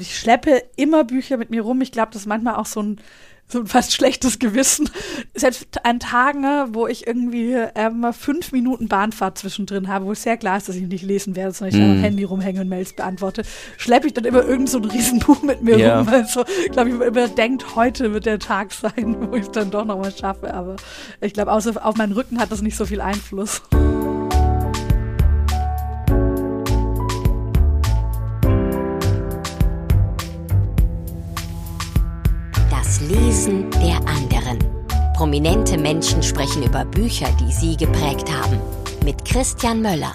Ich schleppe immer Bücher mit mir rum. Ich glaube, das ist manchmal auch so ein so ein fast schlechtes Gewissen. Selbst an Tagen, wo ich irgendwie ähm, fünf Minuten Bahnfahrt zwischendrin habe, wo es sehr klar ist, dass ich nicht lesen werde, sondern ich mhm. am Handy rumhänge und Mails beantworte, schleppe ich dann immer irgend so ein Riesenbuch mit mir ja. rum. Also, glaube ich, immer denkt, heute wird der Tag sein, wo ich es dann doch nochmal schaffe. Aber ich glaube, außer auf meinen Rücken hat das nicht so viel Einfluss. Lesen der anderen. Prominente Menschen sprechen über Bücher, die sie geprägt haben. Mit Christian Möller.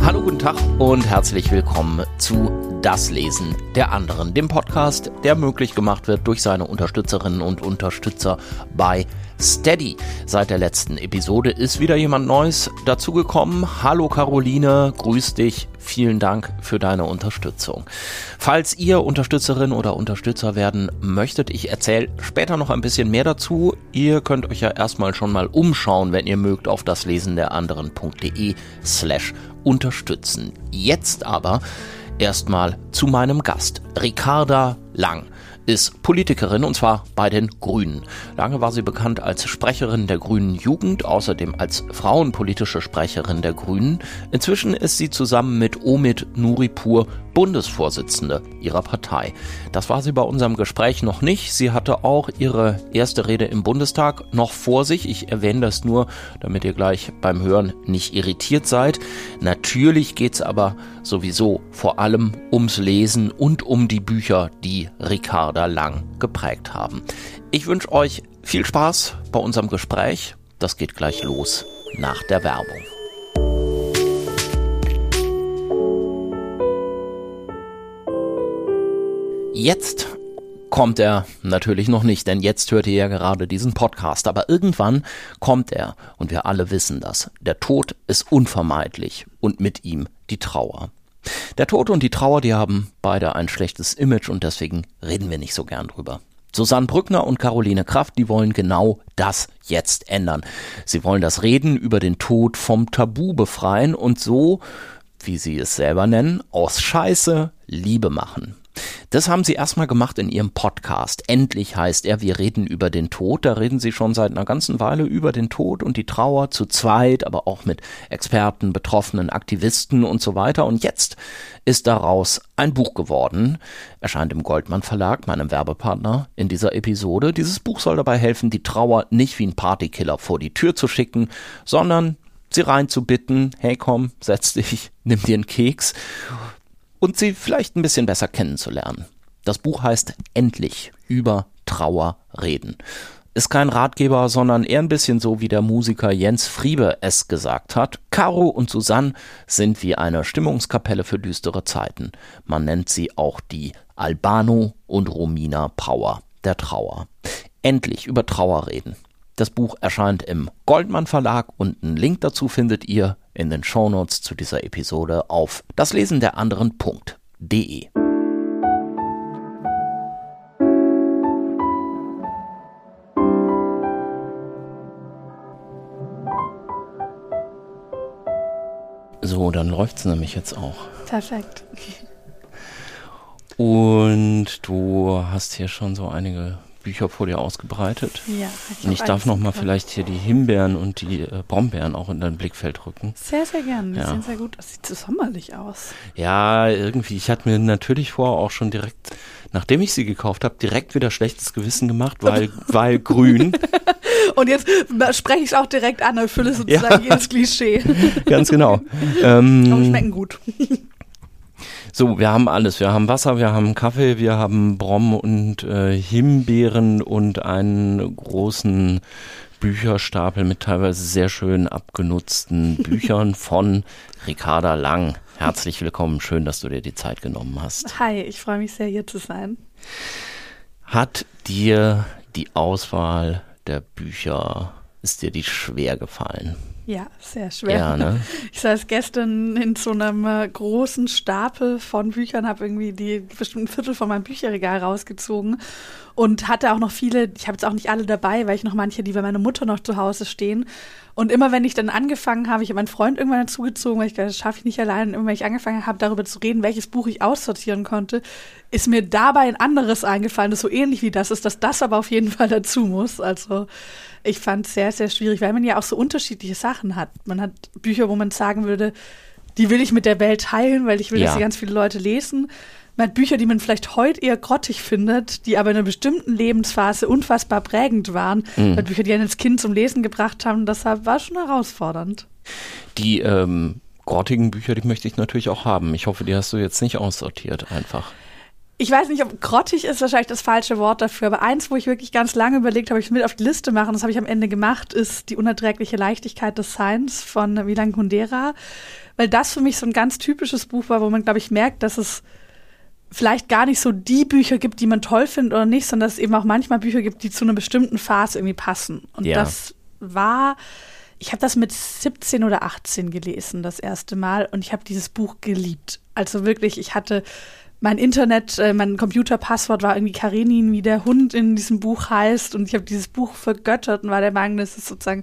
Hallo, guten Tag und herzlich willkommen zu Das Lesen der anderen, dem Podcast, der möglich gemacht wird durch seine Unterstützerinnen und Unterstützer bei Steady. Seit der letzten Episode ist wieder jemand Neues dazugekommen. Hallo Caroline, grüß dich. Vielen Dank für deine Unterstützung. Falls ihr Unterstützerin oder Unterstützer werden möchtet, ich erzähle später noch ein bisschen mehr dazu. Ihr könnt euch ja erstmal schon mal umschauen, wenn ihr mögt, auf das Lesen der anderen.de slash unterstützen. Jetzt aber erstmal zu meinem Gast, Ricarda Lang ist Politikerin und zwar bei den Grünen. Lange war sie bekannt als Sprecherin der Grünen Jugend, außerdem als frauenpolitische Sprecherin der Grünen. Inzwischen ist sie zusammen mit Omid Nuripur Bundesvorsitzende ihrer Partei. Das war sie bei unserem Gespräch noch nicht. Sie hatte auch ihre erste Rede im Bundestag noch vor sich. Ich erwähne das nur, damit ihr gleich beim Hören nicht irritiert seid. Natürlich geht's aber sowieso vor allem ums Lesen und um die Bücher, die Ricarda Lang geprägt haben. Ich wünsche euch viel Spaß bei unserem Gespräch. Das geht gleich los nach der Werbung. Jetzt kommt er natürlich noch nicht, denn jetzt hört ihr ja gerade diesen Podcast, aber irgendwann kommt er und wir alle wissen das. Der Tod ist unvermeidlich und mit ihm die Trauer. Der Tod und die Trauer, die haben beide ein schlechtes Image und deswegen reden wir nicht so gern drüber. Susanne Brückner und Caroline Kraft, die wollen genau das jetzt ändern. Sie wollen das Reden über den Tod vom Tabu befreien und so, wie sie es selber nennen, aus Scheiße Liebe machen. Das haben sie erstmal gemacht in ihrem Podcast. Endlich heißt er, wir reden über den Tod. Da reden sie schon seit einer ganzen Weile über den Tod und die Trauer zu zweit, aber auch mit Experten, Betroffenen, Aktivisten und so weiter. Und jetzt ist daraus ein Buch geworden. Erscheint im Goldmann Verlag, meinem Werbepartner in dieser Episode. Dieses Buch soll dabei helfen, die Trauer nicht wie ein Partykiller vor die Tür zu schicken, sondern sie reinzubitten, hey komm, setz dich, nimm dir einen Keks und sie vielleicht ein bisschen besser kennenzulernen. Das Buch heißt Endlich über Trauer reden. Ist kein Ratgeber, sondern eher ein bisschen so, wie der Musiker Jens Friebe es gesagt hat. Caro und Susanne sind wie eine Stimmungskapelle für düstere Zeiten. Man nennt sie auch die Albano und Romina Power der Trauer. Endlich über Trauer reden. Das Buch erscheint im Goldmann Verlag und einen Link dazu findet ihr in den Shownotes zu dieser Episode auf daslesen der anderen.de. So, dann läuft es nämlich jetzt auch. Perfekt. Und du hast hier schon so einige Bücher vor dir ausgebreitet. Ja. Ich und ich darf noch mal vielleicht hier die Himbeeren und die äh, Brombeeren auch in dein Blickfeld rücken. Sehr, sehr gern. Die ja. sehen sehr gut Das Sieht so sommerlich aus. Ja, irgendwie. Ich hatte mir natürlich vorher auch schon direkt, nachdem ich sie gekauft habe, direkt wieder schlechtes Gewissen gemacht, weil, weil grün. Und jetzt spreche ich es auch direkt an, erfülle sozusagen ja. jedes Klischee. Ganz genau. Ähm, Aber schmecken gut. So, wir haben alles. Wir haben Wasser, wir haben Kaffee, wir haben Brom und äh, Himbeeren und einen großen Bücherstapel mit teilweise sehr schön abgenutzten Büchern von Ricarda Lang. Herzlich willkommen, schön, dass du dir die Zeit genommen hast. Hi, ich freue mich sehr, hier zu sein. Hat dir die Auswahl der Bücher, ist dir die schwer gefallen? Ja, sehr schwer. Ja, ne? Ich saß gestern in so einem äh, großen Stapel von Büchern, habe irgendwie die bestimmt ein Viertel von meinem Bücherregal rausgezogen und hatte auch noch viele, ich habe jetzt auch nicht alle dabei, weil ich noch manche, die bei meiner Mutter noch zu Hause stehen. Und immer wenn ich dann angefangen habe, ich habe meinen Freund irgendwann dazugezogen, weil ich dachte, das schaffe ich nicht allein. Und immer wenn ich angefangen habe, darüber zu reden, welches Buch ich aussortieren konnte, ist mir dabei ein anderes eingefallen, das so ähnlich wie das ist, dass das aber auf jeden Fall dazu muss. Also ich fand es sehr, sehr schwierig, weil man ja auch so unterschiedliche Sachen hat. Man hat Bücher, wo man sagen würde, die will ich mit der Welt teilen, weil ich will, Ja. dass sie ganz viele Leute lesen. Man hat Bücher, die man vielleicht heute eher grottig findet, die aber in einer bestimmten Lebensphase unfassbar prägend waren. Mhm. Man hat Bücher, die einen als Kind zum Lesen gebracht haben. Deshalb war schon herausfordernd. Die ähm, grottigen Bücher, die möchte ich natürlich auch haben. Ich hoffe, die hast du jetzt nicht aussortiert einfach. Ich weiß nicht, ob grottig ist wahrscheinlich das falsche Wort dafür, aber eins, wo ich wirklich ganz lange überlegt habe, ich mit auf die Liste machen, das habe ich am Ende gemacht, ist die unerträgliche Leichtigkeit des Seins von Milan Kundera, weil das für mich so ein ganz typisches Buch war, wo man, glaube ich, merkt, dass es vielleicht gar nicht so die Bücher gibt, die man toll findet oder nicht, sondern dass es eben auch manchmal Bücher gibt, die zu einer bestimmten Phase irgendwie passen. Und Ja. das war, ich habe das mit 17 oder 18 gelesen, das erste Mal, und ich habe dieses Buch geliebt. Also wirklich, ich hatte mein Internet, äh, mein Computerpasswort war irgendwie Karenin, wie der Hund in diesem Buch heißt. Und ich habe dieses Buch vergöttert und war der Meinung, das ist sozusagen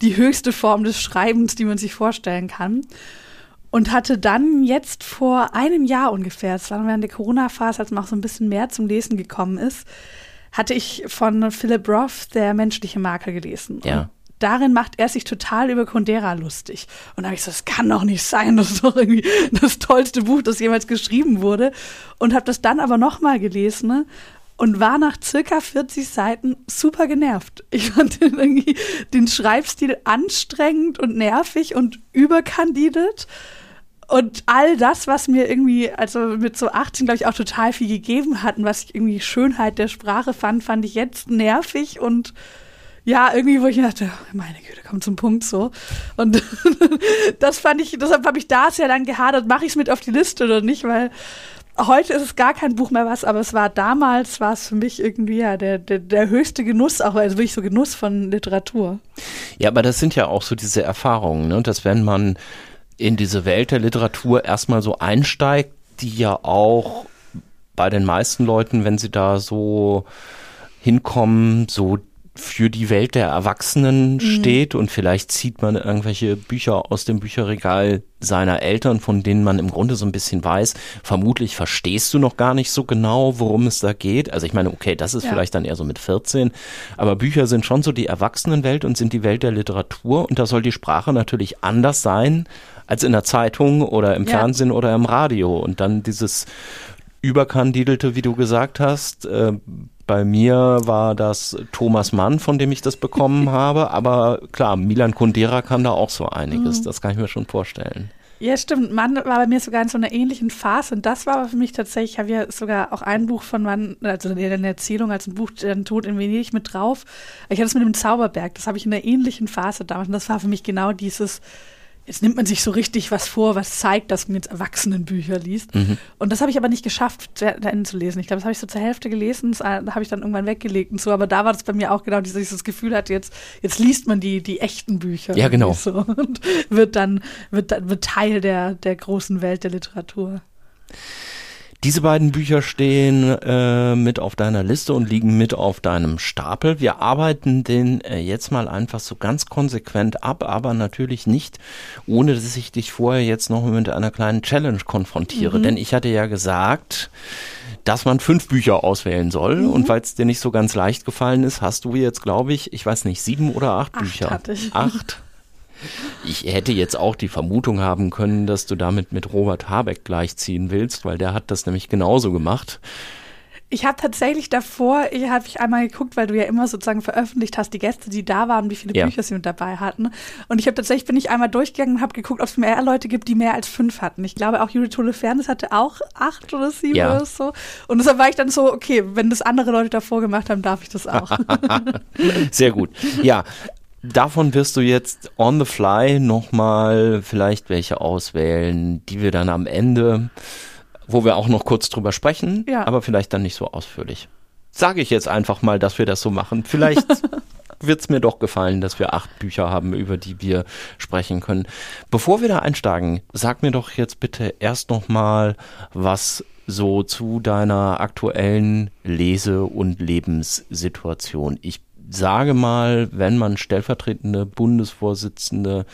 die höchste Form des Schreibens, die man sich vorstellen kann. Und hatte dann jetzt vor einem Jahr ungefähr, es war während der Corona-Phase, als man auch so ein bisschen mehr zum Lesen gekommen ist, hatte ich von Philip Roth Der menschliche Makel gelesen. Ja. Und darin macht er sich total über Kundera lustig. Und da habe ich so, das kann doch nicht sein, das ist doch irgendwie das tollste Buch, das jemals geschrieben wurde. Und habe das dann aber nochmal gelesen ne? und war nach circa 40 Seiten super genervt. Ich fand den, irgendwie, den Schreibstil anstrengend und nervig und überkandidelt. Und all das, was mir irgendwie, also mit so 18, glaube ich, auch total viel gegeben hat und was ich irgendwie Schönheit der Sprache fand, fand ich jetzt nervig und ja, irgendwie, wo ich dachte, meine Güte, komm zum Punkt so. Und das fand ich, deshalb habe ich da sehr lang gehadert, mache ich es mit auf die Liste oder nicht, weil heute ist es gar kein Buch mehr was, aber es war damals, war es für mich irgendwie ja der, der, der höchste Genuss, auch also wirklich so Genuss von Literatur. Ja, aber das sind ja auch so diese Erfahrungen, ne? dass wenn man in diese Welt der Literatur erstmal so einsteigt, die ja auch bei den meisten Leuten, wenn sie da so hinkommen, so für die Welt der Erwachsenen steht und vielleicht zieht man irgendwelche Bücher aus dem Bücherregal seiner Eltern, von denen man im Grunde so ein bisschen weiß, vermutlich verstehst du noch gar nicht so genau, worum es da geht. Also ich meine, okay, das ist Ja. vielleicht dann eher so mit 14, aber Bücher sind schon so die Erwachsenenwelt und sind die Welt der Literatur und da soll die Sprache natürlich anders sein als in der Zeitung oder im Ja. Fernsehen oder im Radio und dann dieses überkandidelte, wie du gesagt hast. Äh, bei mir war das Thomas Mann, von dem ich das bekommen habe, aber klar, Milan Kundera kann da auch so einiges, das kann ich mir schon vorstellen. Ja, stimmt. Mann war bei mir sogar in so einer ähnlichen Phase. Und das war aber für mich tatsächlich, ich habe ja sogar auch ein Buch von Mann, also eine Erzählung als ein Buch, der Tod in Venedig mit drauf. Ich hatte das mit dem Zauberberg, das habe ich in einer ähnlichen Phase damals. Und das war für mich genau dieses, jetzt nimmt man sich so richtig was vor, was zeigt, dass man jetzt Erwachsenenbücher liest. Und das habe ich aber nicht geschafft, zu Ende zu lesen. Ich glaube, das habe ich so zur Hälfte gelesen, das äh, habe ich dann irgendwann weggelegt und so. Aber da war das bei mir auch genau dieses, dieses Gefühl hatte, jetzt, jetzt liest man die, die echten Bücher. Ja, genau. So, und wird dann, wird dann, wird Teil der, der großen Welt der Literatur. Diese beiden Bücher stehen äh, mit auf deiner Liste und liegen mit auf deinem Stapel. Wir arbeiten den äh, jetzt mal einfach so ganz konsequent ab, aber natürlich nicht, ohne dass ich dich vorher jetzt noch mit einer kleinen Challenge konfrontiere. Denn ich hatte ja gesagt, dass man fünf Bücher auswählen soll. Und weil es dir nicht so ganz leicht gefallen ist, hast du jetzt, glaube ich, ich weiß nicht, sieben oder acht, Acht Bücher. hatte ich. Acht. Ich hätte jetzt auch die Vermutung haben können, dass du damit mit Robert Habeck gleichziehen willst, weil der hat das nämlich genauso gemacht. Ich habe tatsächlich davor, ich habe ich einmal geguckt, weil du ja immer sozusagen veröffentlicht hast, die Gäste, die da waren, wie viele Ja. Bücher sie mit dabei hatten. Und ich habe tatsächlich, bin ich einmal durchgegangen und habe geguckt, ob es mehr Leute gibt, die mehr als fünf hatten. Ich glaube, auch Judith Holofernes hatte auch acht oder sieben Ja. oder so. Und deshalb war ich dann so, okay, wenn das andere Leute davor gemacht haben, darf ich das auch. Sehr gut. Ja, davon wirst du jetzt on the fly nochmal vielleicht welche auswählen, die wir dann am Ende, wo wir auch noch kurz drüber sprechen, Ja. aber vielleicht dann nicht so ausführlich. Sage ich jetzt einfach mal, dass wir das so machen. Vielleicht wird es mir doch gefallen, dass wir acht Bücher haben, über die wir sprechen können. Bevor wir da einsteigen, sag mir doch jetzt bitte erst noch mal, was so zu deiner aktuellen Lese- und Lebenssituation. Ich sage mal, wenn man stellvertretende Bundesvorsitzende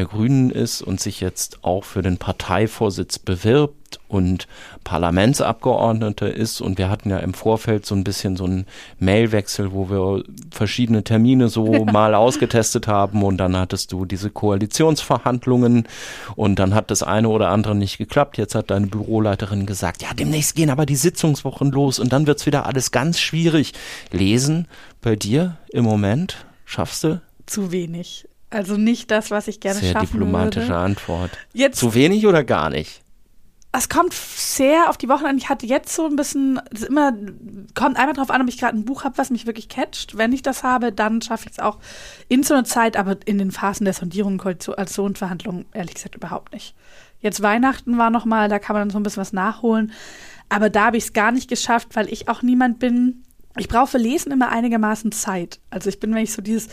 der Grünen ist und sich jetzt auch für den Parteivorsitz bewirbt und Parlamentsabgeordneter ist. Und wir hatten ja im Vorfeld so ein bisschen so einen Mailwechsel, wo wir verschiedene Termine so mal ausgetestet haben. Und dann hattest du diese Koalitionsverhandlungen und dann hat das eine oder andere nicht geklappt. Jetzt hat deine Büroleiterin gesagt, ja, demnächst gehen aber die Sitzungswochen los und dann wird's wieder alles ganz schwierig. Lesen bei dir im Moment? Schaffst du? Zu wenig. Also nicht das, was ich gerne sehr schaffen diplomatische würde. Antwort. Jetzt, Zu wenig oder gar nicht? Es kommt sehr auf die Wochen an. Ich hatte jetzt so ein bisschen, es immer kommt einmal darauf an, ob ich gerade ein Buch habe, was mich wirklich catcht. Wenn ich das habe, dann schaffe ich es auch in so einer Zeit, aber in den Phasen der Sondierung, Koalitionsverhandlungen ehrlich gesagt überhaupt nicht. Jetzt Weihnachten war noch mal, da kann man dann so ein bisschen was nachholen. Aber da habe ich es gar nicht geschafft, weil ich auch niemand bin. Ich brauche für Lesen immer einigermaßen Zeit. Also ich bin, wenn ich so dieses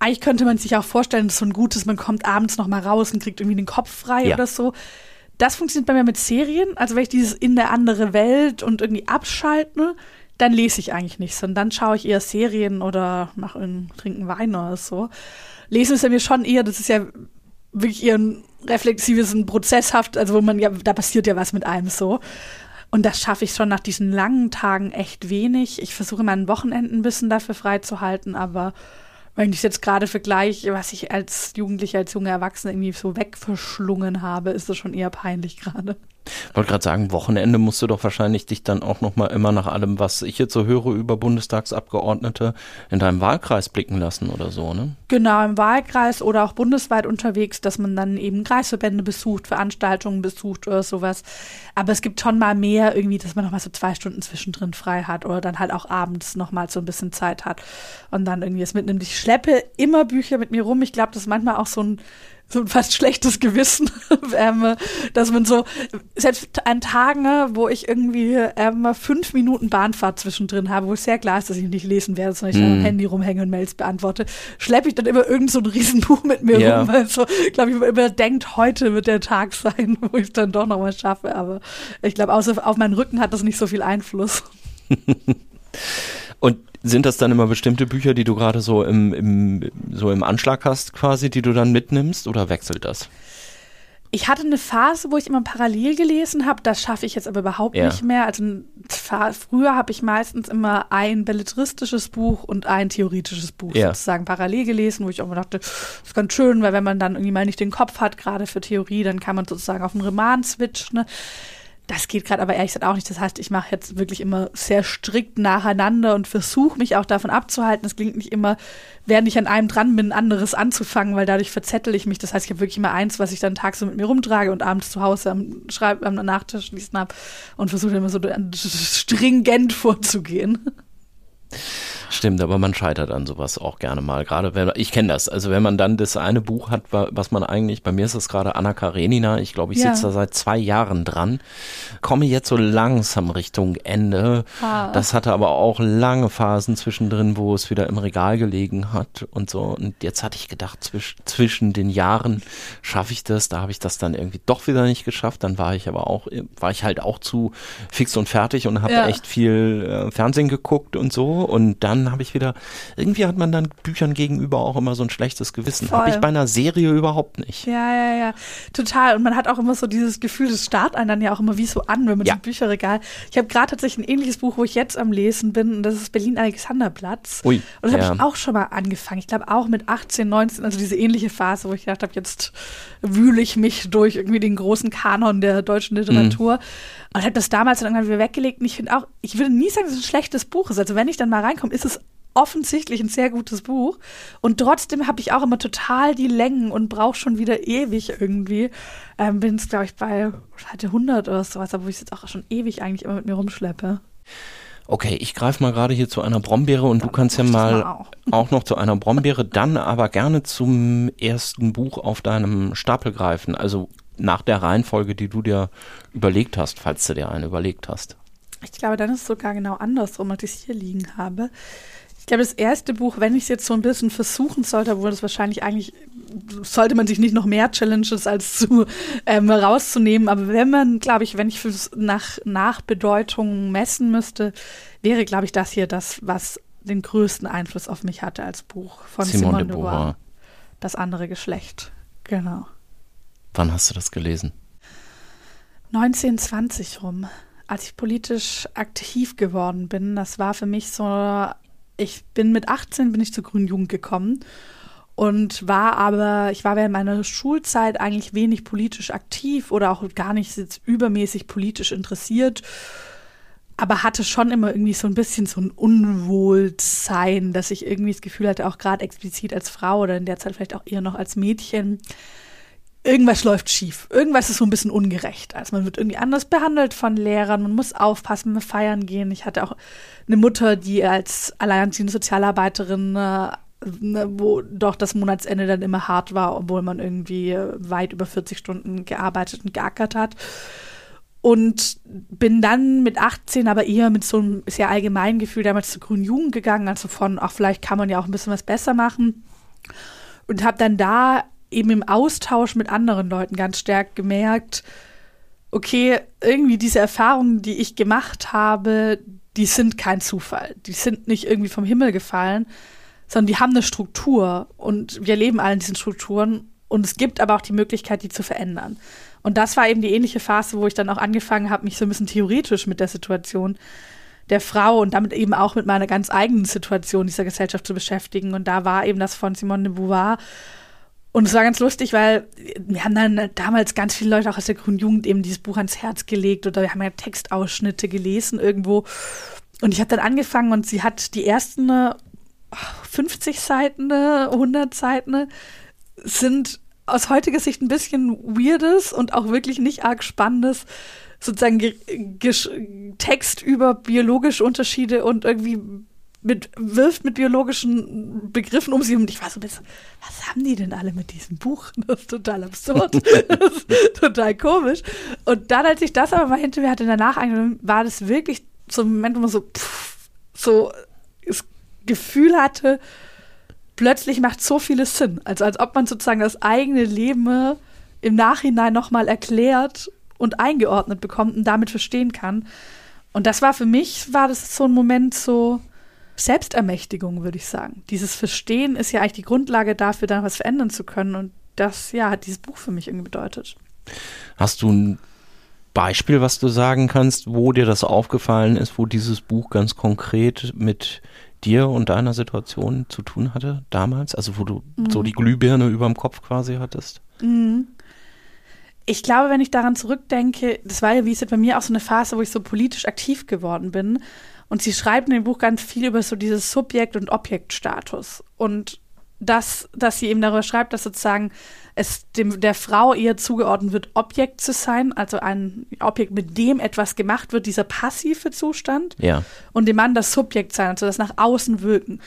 eigentlich könnte man sich auch vorstellen, dass so ein gutes, man kommt abends noch mal raus und kriegt irgendwie den Kopf frei ja. oder so. Das funktioniert bei mir mit Serien. Also wenn ich dieses in der andere Welt und irgendwie abschalte, dann lese ich eigentlich nichts. Und dann schaue ich eher Serien oder mache einen trinken Wein oder so. Lesen ist ja mir schon eher, das ist ja wirklich eher ein reflexives, ein prozesshaft, also wo man ja, da passiert ja was mit einem so. Und das schaffe ich schon nach diesen langen Tagen echt wenig. Ich versuche meinen Wochenenden ein bisschen dafür freizuhalten, aber wenn ich jetzt gerade vergleiche, was ich als Jugendlicher, als junge Erwachsene irgendwie so wegverschlungen habe, ist das schon eher peinlich gerade. Ich wollte gerade sagen, Wochenende musst du doch wahrscheinlich dich dann auch noch mal immer nach allem, was ich jetzt so höre über Bundestagsabgeordnete, in deinem Wahlkreis blicken lassen oder so, ne? Genau, im Wahlkreis oder auch bundesweit unterwegs, dass man dann eben Kreisverbände besucht, Veranstaltungen besucht oder sowas. Aber es gibt schon mal mehr irgendwie, dass man noch mal so zwei Stunden zwischendrin frei hat oder dann halt auch abends noch mal so ein bisschen Zeit hat und dann irgendwie es mitnimmt. Ich schleppe immer Bücher mit mir rum. Ich glaube, das ist manchmal auch so ein so ein fast schlechtes Gewissen, ähm, dass man so, selbst an Tagen, wo ich irgendwie ähm, fünf Minuten Bahnfahrt zwischendrin habe, wo es sehr klar ist, dass ich nicht lesen werde, sondern ich mm. am Handy rumhänge und Mails beantworte, schleppe ich dann immer irgend so ein Riesenbuch mit mir ja. rum, weil so, glaube ich, man immer denkt, heute wird der Tag sein, wo ich es dann doch nochmal schaffe, aber ich glaube, außer auf meinen Rücken hat das nicht so viel Einfluss. und sind das dann immer bestimmte Bücher, die du gerade so im, im, so im Anschlag hast, quasi, die du dann mitnimmst oder wechselt das? Ich hatte eine Phase, wo ich immer parallel gelesen habe. Das schaffe ich jetzt aber überhaupt ja. nicht mehr. Also früher habe ich meistens immer ein belletristisches Buch und ein theoretisches Buch ja. sozusagen parallel gelesen, wo ich auch immer dachte, das ist ganz schön, weil wenn man dann irgendwie mal nicht den Kopf hat, gerade für Theorie, dann kann man sozusagen auf einen Roman switchen. Ne? Das geht gerade aber ehrlich gesagt auch nicht. Das heißt, ich mache jetzt wirklich immer sehr strikt nacheinander und versuche mich auch davon abzuhalten. Es klingt nicht immer, während ich an einem dran bin, anderes anzufangen, weil dadurch verzettel ich mich. Das heißt, ich habe wirklich immer eins, was ich dann tagsüber mit mir rumtrage und abends zu Hause am, Schreib am Nachtisch schließen habe und versuche immer so stringent vorzugehen. Stimmt, aber man scheitert an sowas auch gerne mal. Gerade wenn ich kenne das. Also wenn man dann das eine Buch hat, was man eigentlich, bei mir ist es gerade Anna Karenina, ich glaube, ich ja. sitze da seit zwei Jahren dran, komme jetzt so langsam Richtung Ende. Ah. Das hatte aber auch lange Phasen zwischendrin, wo es wieder im Regal gelegen hat und so. Und jetzt hatte ich gedacht, zwisch, zwischen den Jahren schaffe ich das. Da habe ich das dann irgendwie doch wieder nicht geschafft. Dann war ich aber auch, war ich halt auch zu fix und fertig und habe ja. echt viel äh, Fernsehen geguckt und so. Und dann dann habe ich wieder, irgendwie hat man dann Büchern gegenüber auch immer so ein schlechtes Gewissen. Habe ich bei einer Serie überhaupt nicht. Ja, ja, ja, total. Und man hat auch immer so dieses Gefühl, das starrt einen dann ja auch immer wie so an, wenn man ja. im Bücherregal. Ich habe gerade tatsächlich ein ähnliches Buch, wo ich jetzt am Lesen bin, und das ist Berlin-Alexanderplatz. Ui. Und das ja. habe ich auch schon mal angefangen. Ich glaube auch mit 18, 19, also diese ähnliche Phase, wo ich gedacht habe, jetzt wühle ich mich durch irgendwie den großen Kanon der deutschen Literatur. Mhm. Und habe das damals dann irgendwann wieder weggelegt. Und ich finde auch, ich würde nie sagen, dass es ein schlechtes Buch ist. Also wenn ich dann mal reinkomme, ist es offensichtlich ein sehr gutes Buch. Und trotzdem habe ich auch immer total die Längen und brauche schon wieder ewig irgendwie. Ähm, Bin es, glaube ich, bei Seite 100 oder sowas, aber wo ich es jetzt auch schon ewig eigentlich immer mit mir rumschleppe. Okay, ich greife mal gerade hier zu einer Brombeere und dann du kannst ja mal auch. auch. noch zu einer Brombeere, dann aber gerne zum ersten Buch auf deinem Stapel greifen. Also nach der Reihenfolge, die du dir überlegt hast, falls du dir eine überlegt hast. Ich glaube, dann ist es sogar genau andersrum, als ich es hier liegen habe glaube, das erste Buch, wenn ich es jetzt so ein bisschen versuchen sollte, obwohl das wahrscheinlich eigentlich, sollte man sich nicht noch mehr Challenges als zu ähm, rauszunehmen. Aber wenn man, glaube ich, wenn ich es nach, nach Bedeutung messen müsste, wäre, glaube ich, das hier das, was den größten Einfluss auf mich hatte als Buch von Simone, Simone de Beauvoir. Das andere Geschlecht. Genau. Wann hast du das gelesen? 1920 rum, als ich politisch aktiv geworden bin. Das war für mich so, ich bin mit 18 bin ich zur Grünen Jugend gekommen und war aber, ich war während meiner Schulzeit eigentlich wenig politisch aktiv oder auch gar nicht jetzt übermäßig politisch interessiert aber hatte schon immer irgendwie so ein bisschen so ein Unwohlsein, dass ich irgendwie das Gefühl hatte, auch gerade explizit als Frau oder in der Zeit vielleicht auch eher noch als Mädchen, irgendwas läuft schief. Irgendwas ist so ein bisschen ungerecht. Also man wird irgendwie anders behandelt von Lehrern, man muss aufpassen, man feiern gehen. Ich hatte auch eine Mutter, die als alleinerziehende Sozialarbeiterin äh, ne, wo doch das Monatsende dann immer hart war, obwohl man irgendwie weit über 40 Stunden gearbeitet und geackert hat. Und bin dann mit 18 aber eher mit so einem sehr allgemeinen Gefühl damals zur Grünen Jugend gegangen, also von, ach, vielleicht kann man ja auch ein bisschen was besser machen. Und habe dann da eben im Austausch mit anderen Leuten ganz stark gemerkt, okay, irgendwie diese Erfahrungen, die ich gemacht habe, die sind kein Zufall. Die sind nicht irgendwie vom Himmel gefallen, sondern die haben eine Struktur und wir leben alle in diesen Strukturen und es gibt aber auch die Möglichkeit, die zu verändern. Und das war eben die ähnliche Phase, wo ich dann auch angefangen habe, mich so ein bisschen theoretisch mit der Situation der Frau und damit eben auch mit meiner ganz eigenen Situation dieser Gesellschaft zu beschäftigen. Und da war eben das von Simone de Beauvoir. Und es war ganz lustig, weil wir haben dann damals ganz viele Leute auch aus der Grünen Jugend eben dieses Buch ans Herz gelegt oder wir haben ja Textausschnitte gelesen irgendwo. Und ich habe dann angefangen und sie hat die ersten 50 äh, Seiten, 100 Seiten sind aus heutiger Sicht ein bisschen weirdes und auch wirklich nicht arg spannendes sozusagen Text über biologische Unterschiede und irgendwie mit, wirft mit biologischen Begriffen um sich und ich war so ein bisschen, was haben die denn alle mit diesem Buch? Das ist total absurd. das ist total komisch. Und dann, als ich das aber mal hinter mir hatte, danach angenommen, war das wirklich so ein Moment, wo man so, pff, so das Gefühl hatte, plötzlich macht so vieles Sinn. Also als ob man sozusagen das eigene Leben im Nachhinein nochmal erklärt und eingeordnet bekommt und damit verstehen kann. Und das war für mich, war das so ein Moment so Selbstermächtigung, würde ich sagen. Dieses Verstehen ist ja eigentlich die Grundlage dafür, dann was verändern zu können. Und das, ja, hat dieses Buch für mich irgendwie bedeutet. Hast du ein Beispiel, was du sagen kannst, wo dir das aufgefallen ist, wo dieses Buch ganz konkret mit dir und deiner Situation zu tun hatte damals? Also wo du mhm. so die Glühbirne über dem Kopf quasi hattest? Mhm. Ich glaube, wenn ich daran zurückdenke, das war ja, wie es bei mir auch so eine Phase, wo ich so politisch aktiv geworden bin. Und sie schreibt in dem Buch ganz viel über so dieses Subjekt- und Objektstatus. Und das, dass sie eben darüber schreibt, dass sozusagen es dem, der Frau eher zugeordnet wird, Objekt zu sein, also ein Objekt, mit dem etwas gemacht wird, dieser passive Zustand. Ja. Und dem Mann das Subjekt sein, also das nach außen wirken.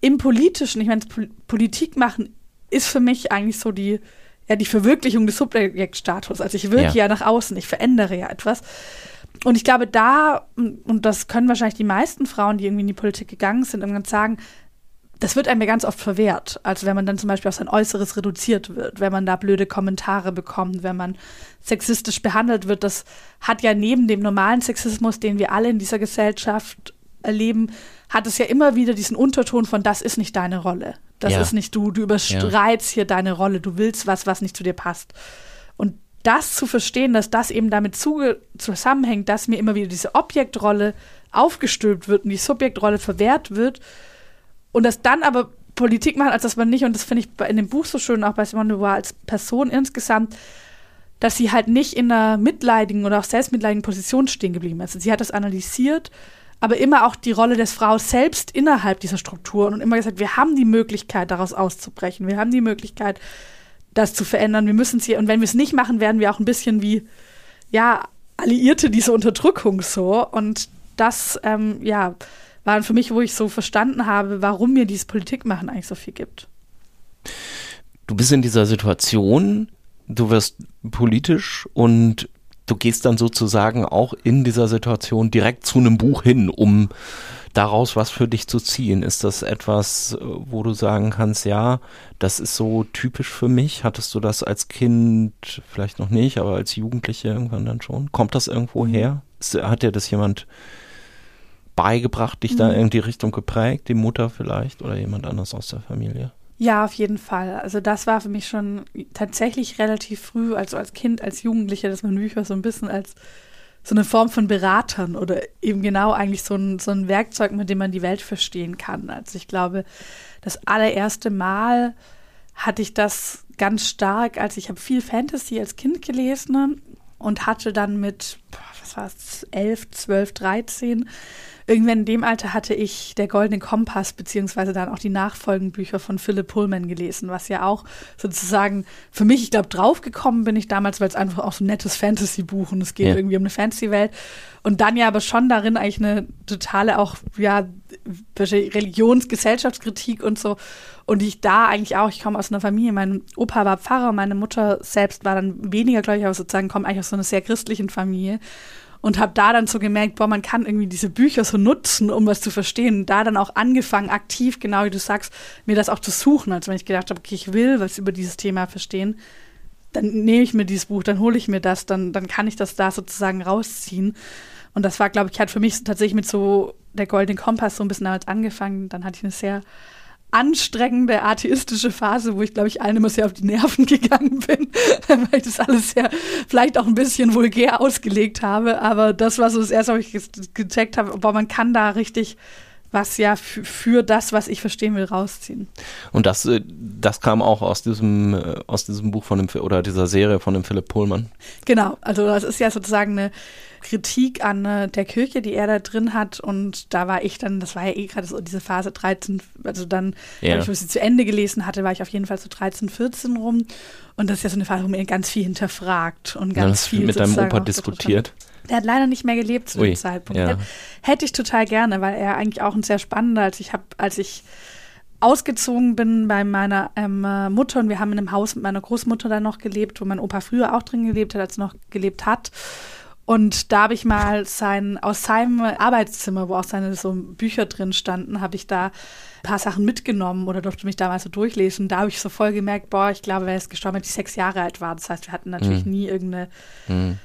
Im Politischen, ich meine, Politik machen ist für mich eigentlich so die, ja, die Verwirklichung des Subjektstatus. Also ich wirke ja. ja nach außen, ich verändere ja etwas. Und ich glaube, da, und das können wahrscheinlich die meisten Frauen, die irgendwie in die Politik gegangen sind, irgendwann sagen, das wird einem ja ganz oft verwehrt. Also wenn man dann zum Beispiel auf sein Äußeres reduziert wird, wenn man da blöde Kommentare bekommt, wenn man sexistisch behandelt wird, das hat ja neben dem normalen Sexismus, den wir alle in dieser Gesellschaft erleben, hat es ja immer wieder diesen Unterton von, das ist nicht deine Rolle. Das ja. ist nicht du, du überstreitst ja. hier deine Rolle, du willst was, was nicht zu dir passt. Das zu verstehen, dass das eben damit zusammenhängt, dass mir immer wieder diese Objektrolle aufgestülpt wird und die Subjektrolle verwehrt wird, und das dann aber Politik machen, als dass man nicht, und das finde ich in dem Buch so schön, auch bei Simone de Beauvoir als Person insgesamt, dass sie halt nicht in einer mitleidigen oder auch selbstmitleidigen Position stehen geblieben ist. Sie hat das analysiert, aber immer auch die Rolle des Frau selbst innerhalb dieser Strukturen und immer gesagt, wir haben die Möglichkeit, daraus auszubrechen. Wir haben die Möglichkeit, das zu verändern. Wir müssen es hier, und wenn wir es nicht machen, werden wir auch ein bisschen wie, ja, Alliierte dieser Unterdrückung so. Und das, ähm, ja, waren für mich, wo ich so verstanden habe, warum mir dieses Politikmachen eigentlich so viel gibt. Du bist in dieser Situation, du wirst politisch und du gehst dann sozusagen auch in dieser Situation direkt zu einem Buch hin, um daraus was für dich zu ziehen. Ist das etwas, wo du sagen kannst, ja, das ist so typisch für mich? Hattest du das als Kind vielleicht noch nicht, aber als Jugendliche irgendwann dann schon? Kommt das irgendwo mhm. her? Hat dir das jemand beigebracht, dich mhm. da in die Richtung geprägt? Die Mutter vielleicht oder jemand anders aus der Familie? Ja, auf jeden Fall. Also das war für mich schon tatsächlich relativ früh, also als Kind, als Jugendliche, dass man Bücher so ein bisschen als so eine Form von Beratern oder eben genau eigentlich so ein, so ein Werkzeug, mit dem man die Welt verstehen kann. Also ich glaube, das allererste Mal hatte ich das ganz stark, als ich habe viel Fantasy als Kind gelesen und hatte dann mit, was war es, 11, 12, 13 irgendwann in dem Alter hatte ich Der Goldene Kompass, beziehungsweise dann auch die Nachfolgenbücher von Philip Pullman gelesen, was ja auch sozusagen für mich, ich glaube, draufgekommen bin ich damals, weil es einfach auch so ein nettes Fantasy-Buch und es geht ja. irgendwie um eine Fantasy-Welt. Und dann ja aber schon darin eigentlich eine totale auch, ja, Religionsgesellschaftskritik und so. Und ich da eigentlich auch, ich komme aus einer Familie, mein Opa war Pfarrer, meine Mutter selbst war dann weniger gläubig, aber sozusagen komme eigentlich aus so einer sehr christlichen Familie und habe da dann so gemerkt, boah, man kann irgendwie diese Bücher so nutzen, um was zu verstehen. Da dann auch angefangen, aktiv, genau wie du sagst, mir das auch zu suchen. Also wenn ich gedacht habe, okay, ich will was über dieses Thema verstehen, dann nehme ich mir dieses Buch, dann hole ich mir das, dann, dann kann ich das da sozusagen rausziehen. Und das war, glaube ich, hat für mich tatsächlich mit so der Golden Kompass so ein bisschen damals angefangen. Dann hatte ich eine sehr anstrengende atheistische Phase, wo ich, glaube ich, allen immer sehr auf die Nerven gegangen bin, weil ich das alles sehr, vielleicht auch ein bisschen vulgär ausgelegt habe. Aber das war so das erste, was ich gecheckt habe, boah, man kann da richtig was ja für das, was ich verstehen will, rausziehen. Und das, äh, das kam auch aus diesem, äh, aus diesem Buch von dem, oder dieser Serie von dem Philipp Pohlmann. Genau, also das ist ja sozusagen eine Kritik an äh, der Kirche, die er da drin hat. Und da war ich dann, das war ja eh gerade so diese Phase 13, also dann, ja. als ich sie zu Ende gelesen hatte, war ich auf jeden Fall so 13, 14 rum. Und das ist ja so eine Phase, wo man ganz viel hinterfragt und ganz ja, viel mit deinem Opa diskutiert. Der hat leider nicht mehr gelebt zu dem Ui, Zeitpunkt. Ja. Hätte ich total gerne, weil er eigentlich auch ein sehr spannender, als ich habe, als ich ausgezogen bin bei meiner ähm, Mutter und wir haben in einem Haus mit meiner Großmutter dann noch gelebt, wo mein Opa früher auch drin gelebt hat, als er noch gelebt hat. Und da habe ich mal sein, aus seinem Arbeitszimmer, wo auch seine so Bücher drin standen, habe ich da ein paar Sachen mitgenommen oder durfte mich damals so durchlesen. Da habe ich so voll gemerkt, boah, ich glaube, er ist gestorben, als ich sechs Jahre alt war. Das heißt, wir hatten natürlich mhm. nie irgendeine mhm.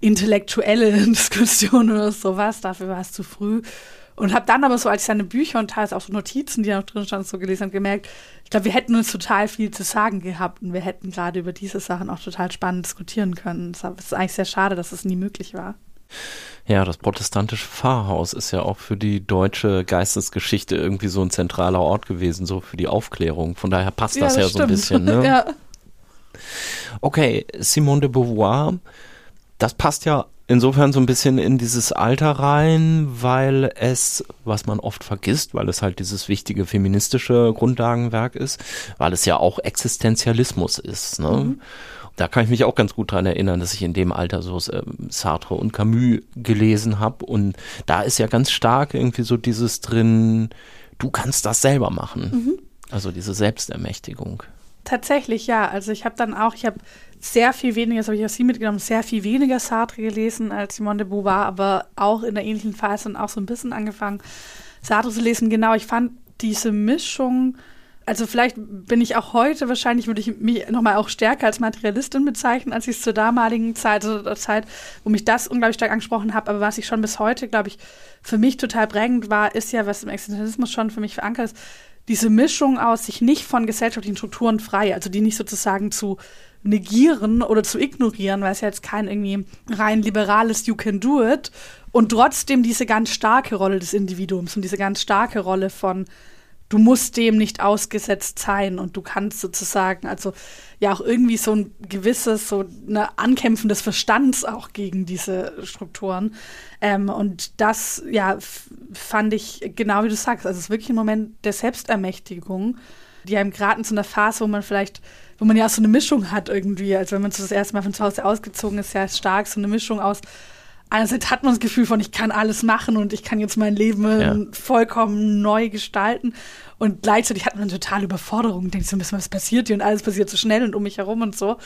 intellektuelle Diskussion oder sowas. Dafür war es zu früh. Und habe dann aber so, als ich seine Bücher und teils auch so Notizen, die da noch drin standen, so gelesen habe, gemerkt, ich glaube, wir hätten uns total viel zu sagen gehabt und wir hätten gerade über diese Sachen auch total spannend diskutieren können. Es ist eigentlich sehr schade, dass es nie möglich war. Ja, das protestantische Pfarrhaus ist ja auch für die deutsche Geistesgeschichte irgendwie so ein zentraler Ort gewesen, so für die Aufklärung. Von daher passt das ja, das ja so ein bisschen. Ne? ja. Okay, Simone de Beauvoir, das passt ja insofern so ein bisschen in dieses Alter rein, weil es, was man oft vergisst, weil es halt dieses wichtige feministische Grundlagenwerk ist, weil es ja auch Existenzialismus ist. Ne? Mhm. Da kann ich mich auch ganz gut dran erinnern, dass ich in dem Alter so äh, Sartre und Camus gelesen habe. Und da ist ja ganz stark irgendwie so dieses drin, du kannst das selber machen. Mhm. Also diese Selbstermächtigung. Tatsächlich, ja. Also ich habe dann auch, ich habe sehr viel weniger, das habe ich aus Sie mitgenommen, sehr viel weniger Sartre gelesen als Simone de Beauvoir, aber auch in der ähnlichen Phase und auch so ein bisschen angefangen, Sartre zu lesen. Genau, ich fand diese Mischung, also vielleicht bin ich auch heute, wahrscheinlich würde ich mich nochmal auch stärker als Materialistin bezeichnen, als ich es zur damaligen Zeit, also der Zeit, wo mich das unglaublich stark angesprochen habe. Aber was ich schon bis heute, glaube ich, für mich total prägend war, ist ja, was im Existenzialismus schon für mich verankert ist, diese Mischung aus sich nicht von gesellschaftlichen Strukturen frei, also die nicht sozusagen zu negieren oder zu ignorieren, weil es ja jetzt kein irgendwie rein liberales You can do it und trotzdem diese ganz starke Rolle des Individuums und diese ganz starke Rolle von du musst dem nicht ausgesetzt sein und du kannst sozusagen, also ja auch irgendwie so ein gewisses, so ein Ankämpfen des Verstands auch gegen diese Strukturen. Ähm, und das, ja, fand ich genau wie du sagst, also es ist wirklich ein Moment der Selbstermächtigung, die einem gerade in so einer Phase, wo man vielleicht wo man ja auch so eine Mischung hat irgendwie, als wenn man so das erste Mal von zu Hause ausgezogen ist, ja stark so eine Mischung aus einerseits hat man das Gefühl von, ich kann alles machen und ich kann jetzt mein Leben ja. vollkommen neu gestalten. Und gleichzeitig hat man eine totale Überforderung, denkt so ein bisschen, was passiert hier und alles passiert so schnell und um mich herum und so.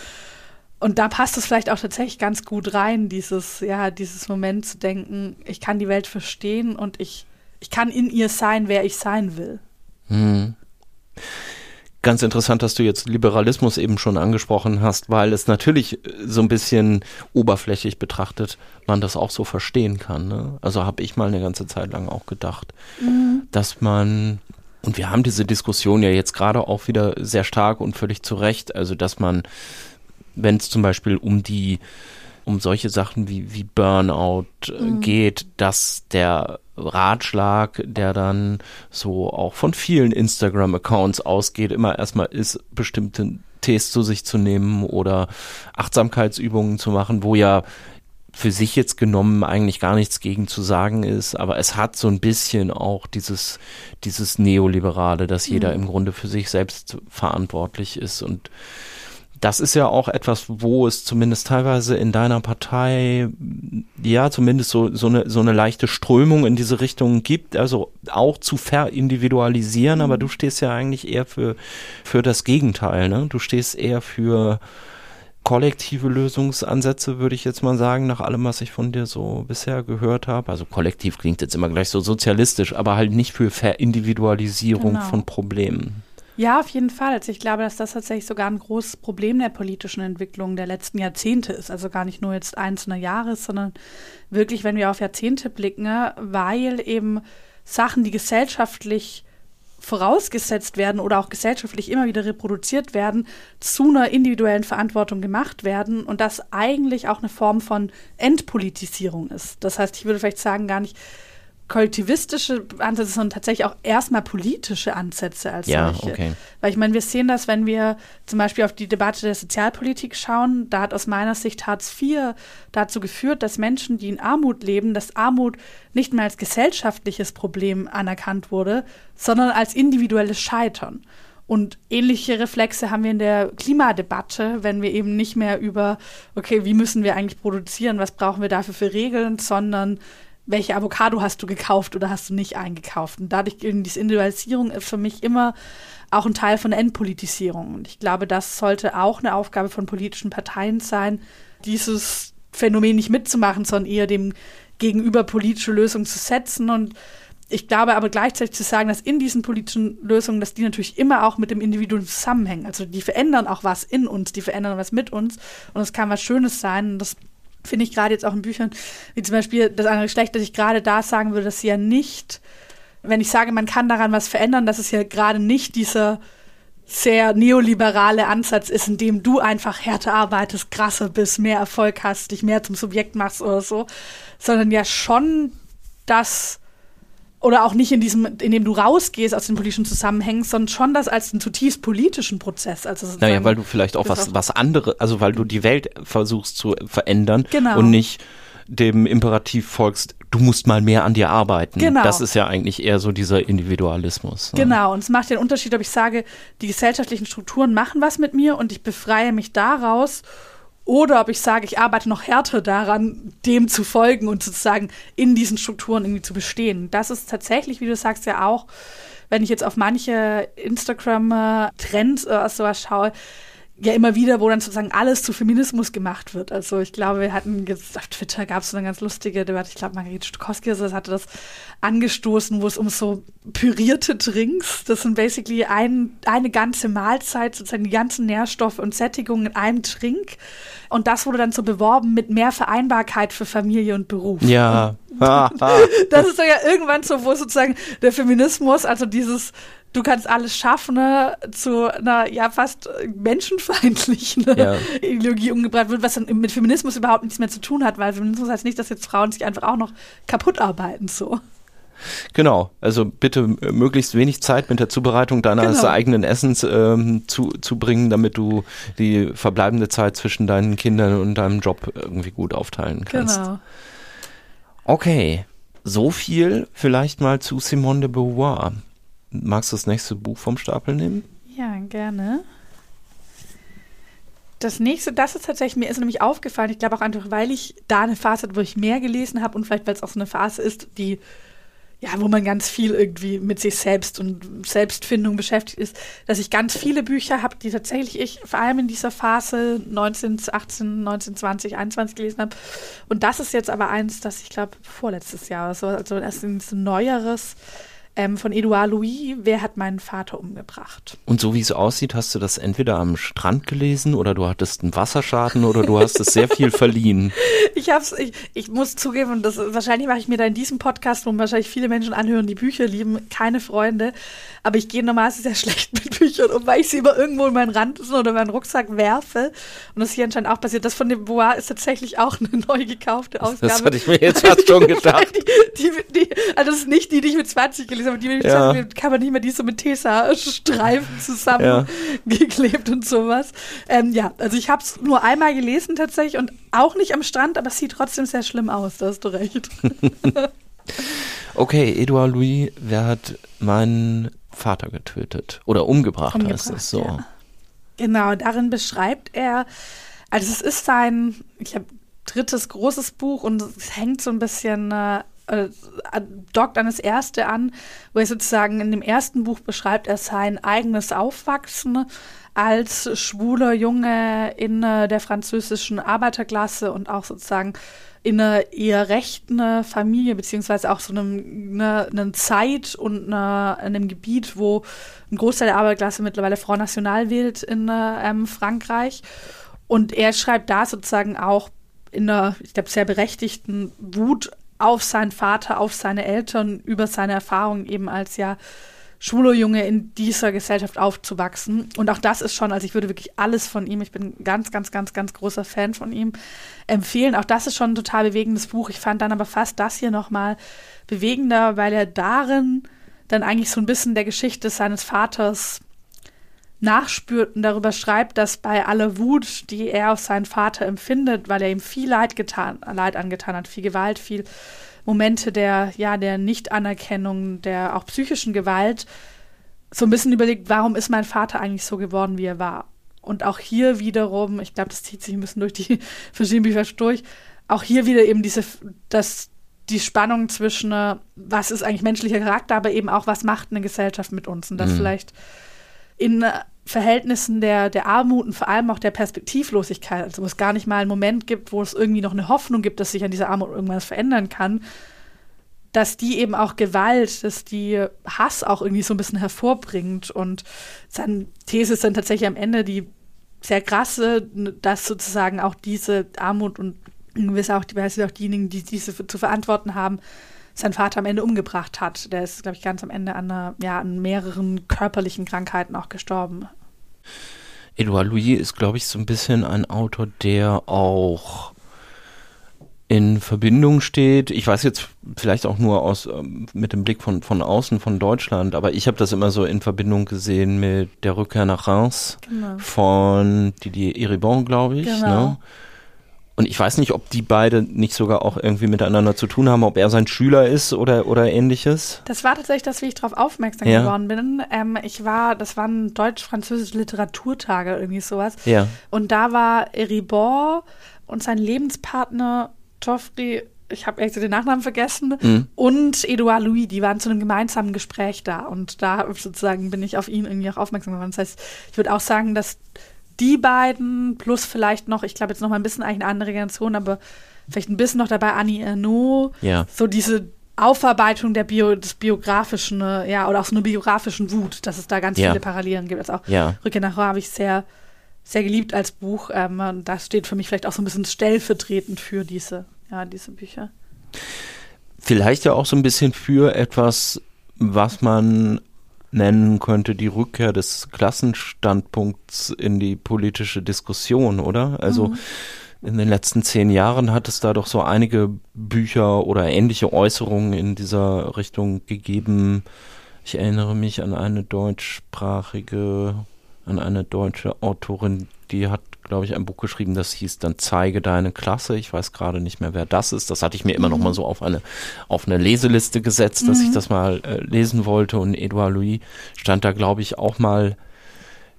Und da passt es vielleicht auch tatsächlich ganz gut rein, dieses, ja, dieses Moment zu denken, ich kann die Welt verstehen und ich, ich kann in ihr sein, wer ich sein will. Hm. Ganz interessant, dass du jetzt Liberalismus eben schon angesprochen hast, weil es natürlich so ein bisschen oberflächlich betrachtet man das auch so verstehen kann. Ne? Also habe ich mal eine ganze Zeit lang auch gedacht, mhm. dass man und wir haben diese Diskussion ja jetzt gerade auch wieder sehr stark und völlig zu Recht, also dass man, wenn es zum Beispiel um die um solche Sachen wie, wie Burnout äh, mhm. geht, dass der Ratschlag, der dann so auch von vielen Instagram-Accounts ausgeht, immer erstmal ist, bestimmte Tees zu sich zu nehmen oder Achtsamkeitsübungen zu machen, wo ja für sich jetzt genommen eigentlich gar nichts gegen zu sagen ist, aber es hat so ein bisschen auch dieses, dieses Neoliberale, dass jeder mhm. im Grunde für sich selbst verantwortlich ist und das ist ja auch etwas, wo es zumindest teilweise in deiner Partei ja zumindest so, so, eine, so eine leichte Strömung in diese Richtung gibt, also auch zu verindividualisieren, aber du stehst ja eigentlich eher für, für das Gegenteil, ne? Du stehst eher für kollektive Lösungsansätze, würde ich jetzt mal sagen, nach allem, was ich von dir so bisher gehört habe. Also kollektiv klingt jetzt immer gleich so sozialistisch, aber halt nicht für Verindividualisierung genau. von Problemen. Ja, auf jeden Fall. Also ich glaube, dass das tatsächlich sogar ein großes Problem der politischen Entwicklung der letzten Jahrzehnte ist. Also gar nicht nur jetzt einzelne Jahre, sondern wirklich, wenn wir auf Jahrzehnte blicken, weil eben Sachen, die gesellschaftlich vorausgesetzt werden oder auch gesellschaftlich immer wieder reproduziert werden, zu einer individuellen Verantwortung gemacht werden und das eigentlich auch eine Form von Entpolitisierung ist. Das heißt, ich würde vielleicht sagen, gar nicht kollektivistische Ansätze, sondern tatsächlich auch erstmal politische Ansätze als ja, solche. Okay. Weil ich meine, wir sehen das, wenn wir zum Beispiel auf die Debatte der Sozialpolitik schauen, da hat aus meiner Sicht Hartz IV dazu geführt, dass Menschen, die in Armut leben, dass Armut nicht mehr als gesellschaftliches Problem anerkannt wurde, sondern als individuelles Scheitern. Und ähnliche Reflexe haben wir in der Klimadebatte, wenn wir eben nicht mehr über, okay, wie müssen wir eigentlich produzieren, was brauchen wir dafür für Regeln, sondern welche Avocado hast du gekauft oder hast du nicht eingekauft. Und dadurch, diese Individualisierung für mich immer auch ein Teil von der Entpolitisierung. Und ich glaube, das sollte auch eine Aufgabe von politischen Parteien sein, dieses Phänomen nicht mitzumachen, sondern eher dem gegenüber politische Lösungen zu setzen. Und ich glaube aber gleichzeitig zu sagen, dass in diesen politischen Lösungen, dass die natürlich immer auch mit dem Individuum zusammenhängen. Also die verändern auch was in uns, die verändern was mit uns. Und es kann was Schönes sein. Und das finde ich gerade jetzt auch in Büchern, wie zum Beispiel das andere Geschlecht, dass ich gerade da sagen würde, dass sie ja nicht, wenn ich sage, man kann daran was verändern, dass es ja gerade nicht dieser sehr neoliberale Ansatz ist, in dem du einfach härter arbeitest, krasser bist, mehr Erfolg hast, dich mehr zum Subjekt machst oder so, sondern ja schon das oder auch nicht in diesem, in dem du rausgehst aus den politischen Zusammenhängen, sondern schon das als einen zutiefst politischen Prozess. Also naja, weil du vielleicht auch was, was andere, also weil du die Welt versuchst zu verändern genau. und nicht dem Imperativ folgst, du musst mal mehr an dir arbeiten. Genau. Das ist ja eigentlich eher so dieser Individualismus. Ne? Genau, und es macht den Unterschied, ob ich sage, die gesellschaftlichen Strukturen machen was mit mir und ich befreie mich daraus oder ob ich sage, ich arbeite noch härter daran, dem zu folgen und sozusagen in diesen Strukturen irgendwie zu bestehen. Das ist tatsächlich, wie du sagst, ja auch, wenn ich jetzt auf manche Instagram-Trends oder sowas schaue, ja immer wieder, wo dann sozusagen alles zu Feminismus gemacht wird. Also ich glaube, wir hatten jetzt auf Twitter gab es so eine ganz lustige Debatte, ich glaube, Margarete Stokowski also hatte das angestoßen, wo es um so pürierte Drinks, das sind basically ein, eine ganze Mahlzeit, sozusagen die ganzen Nährstoffe und Sättigungen in einem Trink. Und das wurde dann so beworben mit mehr Vereinbarkeit für Familie und Beruf. Ja. das ist doch ja irgendwann so, wo sozusagen der Feminismus, also dieses du kannst alles schaffen, ne, zu einer ja fast menschenfeindlichen ja. Ideologie umgebracht wird, was dann mit Feminismus überhaupt nichts mehr zu tun hat, weil Feminismus heißt nicht, dass jetzt Frauen sich einfach auch noch kaputt arbeiten so. Genau, also bitte möglichst wenig Zeit mit der Zubereitung deines genau. eigenen Essens ähm, zu, zu bringen, damit du die verbleibende Zeit zwischen deinen Kindern und deinem Job irgendwie gut aufteilen kannst. Genau. Okay, so viel vielleicht mal zu Simone de Beauvoir. Magst du das nächste Buch vom Stapel nehmen? Ja, gerne. Das nächste, das ist tatsächlich, mir ist nämlich aufgefallen, ich glaube auch einfach, weil ich da eine Phase hatte, wo ich mehr gelesen habe und vielleicht, weil es auch so eine Phase ist, die ja, wo man ganz viel irgendwie mit sich selbst und Selbstfindung beschäftigt ist, dass ich ganz viele Bücher habe, die tatsächlich ich vor allem in dieser Phase 19, 18, 19, 20, 21 gelesen habe. Und das ist jetzt aber eins, das ich glaube vorletztes Jahr, so, also erst ein neueres ähm, von Edouard Louis, Wer hat meinen Vater umgebracht? Und so wie es aussieht, hast du das entweder am Strand gelesen oder du hattest einen Wasserschaden oder du hast es sehr viel verliehen. Ich hab's, ich, ich muss zugeben, und das wahrscheinlich mache ich mir da in diesem Podcast, wo wahrscheinlich viele Menschen anhören, die Bücher lieben, keine Freunde. Aber ich gehe normalerweise sehr schlecht mit Büchern um, weil ich sie immer irgendwo in meinen Ranzen oder meinen Rucksack werfe. Und das hier anscheinend auch passiert. Das von dem Bois ist tatsächlich auch eine neu gekaufte Ausgabe. Das hatte ich mir jetzt fast schon gedacht. die, die, die, also das ist nicht die, die ich mit 20 gelesen habe. Die ja. 20 kann man nicht mehr die so mit Tesa-Streifen zusammengeklebt ja. und sowas. Ähm, ja, also ich habe es nur einmal gelesen tatsächlich und auch nicht am Strand, aber es sieht trotzdem sehr schlimm aus. Da hast du recht. okay, Edouard Louis, wer hat meinen Vater getötet oder umgebracht, umgebracht heißt es so. Ja. Genau, darin beschreibt er, also es ist sein, ich habe drittes großes Buch und es hängt so ein bisschen, äh, äh, dockt an das erste an, wo er sozusagen in dem ersten Buch beschreibt er sein eigenes Aufwachsen als schwuler Junge in äh, der französischen Arbeiterklasse und auch sozusagen in einer eher rechten Familie, beziehungsweise auch so einem, eine, eine Zeit und eine, einem Gebiet, wo ein Großteil der Arbeiterklasse mittlerweile Front National wählt in ähm, Frankreich. Und er schreibt da sozusagen auch in einer, ich glaube, sehr berechtigten Wut auf seinen Vater, auf seine Eltern, über seine Erfahrungen eben als ja schwuler Junge in dieser Gesellschaft aufzuwachsen. Und auch das ist schon, also ich würde wirklich alles von ihm, ich bin ganz, ganz, ganz, ganz großer Fan von ihm, empfehlen. Auch das ist schon ein total bewegendes Buch. Ich fand dann aber fast das hier nochmal bewegender, weil er darin dann eigentlich so ein bisschen der Geschichte seines Vaters nachspürt und darüber schreibt, dass bei aller Wut, die er auf seinen Vater empfindet, weil er ihm viel Leid getan, Leid angetan hat, viel Gewalt, viel Momente der, ja, der Nichtanerkennung, der auch psychischen Gewalt, so ein bisschen überlegt, warum ist mein Vater eigentlich so geworden, wie er war? Und auch hier wiederum, ich glaube, das zieht sich ein bisschen durch die verschiedenen Bücher durch, auch hier wieder eben diese, das, die Spannung zwischen, äh, was ist eigentlich menschlicher Charakter, aber eben auch, was macht eine Gesellschaft mit uns? Und das mhm. vielleicht in äh, Verhältnissen der, der Armut und vor allem auch der Perspektivlosigkeit, also wo es gar nicht mal einen Moment gibt, wo es irgendwie noch eine Hoffnung gibt, dass sich an dieser Armut irgendwas verändern kann, dass die eben auch Gewalt, dass die Hass auch irgendwie so ein bisschen hervorbringt. Und seine These ist dann tatsächlich am Ende die sehr krasse, dass sozusagen auch diese Armut und gewiss auch, die, auch diejenigen, die diese zu verantworten haben, sein Vater am Ende umgebracht hat. Der ist, glaube ich, ganz am Ende an, einer, ja, an mehreren körperlichen Krankheiten auch gestorben. Edouard Louis ist, glaube ich, so ein bisschen ein Autor, der auch in Verbindung steht. Ich weiß jetzt vielleicht auch nur aus ähm, mit dem Blick von von außen von Deutschland, aber ich habe das immer so in Verbindung gesehen mit der Rückkehr nach Reims genau. von Didier Eribon, glaube ich. Genau. Ne? Und ich weiß nicht, ob die beide nicht sogar auch irgendwie miteinander zu tun haben, ob er sein Schüler ist oder, oder ähnliches. Das war tatsächlich das, wie ich darauf aufmerksam ja. geworden bin. Ähm, ich war, das waren deutsch-französische Literaturtage, irgendwie sowas. Ja. Und da war Eribor und sein Lebenspartner Toffri, ich habe echt den Nachnamen vergessen, mhm. und Edouard Louis, die waren zu einem gemeinsamen Gespräch da. Und da sozusagen bin ich auf ihn irgendwie auch aufmerksam geworden. Das heißt, ich würde auch sagen, dass die beiden plus vielleicht noch, ich glaube jetzt noch mal ein bisschen eigentlich eine andere Generation, aber vielleicht ein bisschen noch dabei Annie Ernaux. Ja. So diese Aufarbeitung der Bio, des biografischen, ja, oder auch so eine biografischen Wut, dass es da ganz ja. viele Parallelen gibt. Also auch ja. Rückkehr nach habe ich sehr, sehr geliebt als Buch. Ähm, das steht für mich vielleicht auch so ein bisschen stellvertretend für diese, ja, diese Bücher. Vielleicht ja auch so ein bisschen für etwas, was man nennen könnte, die Rückkehr des Klassenstandpunkts in die politische Diskussion, oder? Also mhm. in den letzten zehn Jahren hat es da doch so einige Bücher oder ähnliche Äußerungen in dieser Richtung gegeben. Ich erinnere mich an eine deutschsprachige, an eine deutsche Autorin, die hat glaube ich, ein Buch geschrieben, das hieß dann Zeige deine Klasse. Ich weiß gerade nicht mehr, wer das ist. Das hatte ich mir immer mhm. noch mal so auf eine, auf eine Leseliste gesetzt, dass mhm. ich das mal äh, lesen wollte. Und Edouard Louis stand da, glaube ich, auch mal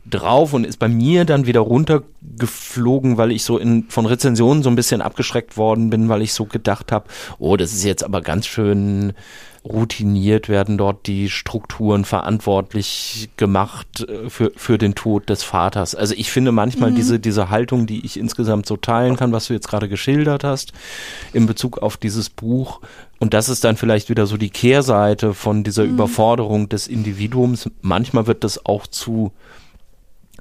drauf und ist bei mir dann wieder runtergeflogen, weil ich so in, von Rezensionen so ein bisschen abgeschreckt worden bin, weil ich so gedacht habe, oh, das ist jetzt aber ganz schön routiniert werden dort die Strukturen verantwortlich gemacht äh, für, für den Tod des Vaters. Also ich finde manchmal mhm. diese, diese Haltung, die ich insgesamt so teilen kann, was du jetzt gerade geschildert hast, in Bezug auf dieses Buch. Und das ist dann vielleicht wieder so die Kehrseite von dieser mhm. Überforderung des Individuums. Manchmal wird das auch zu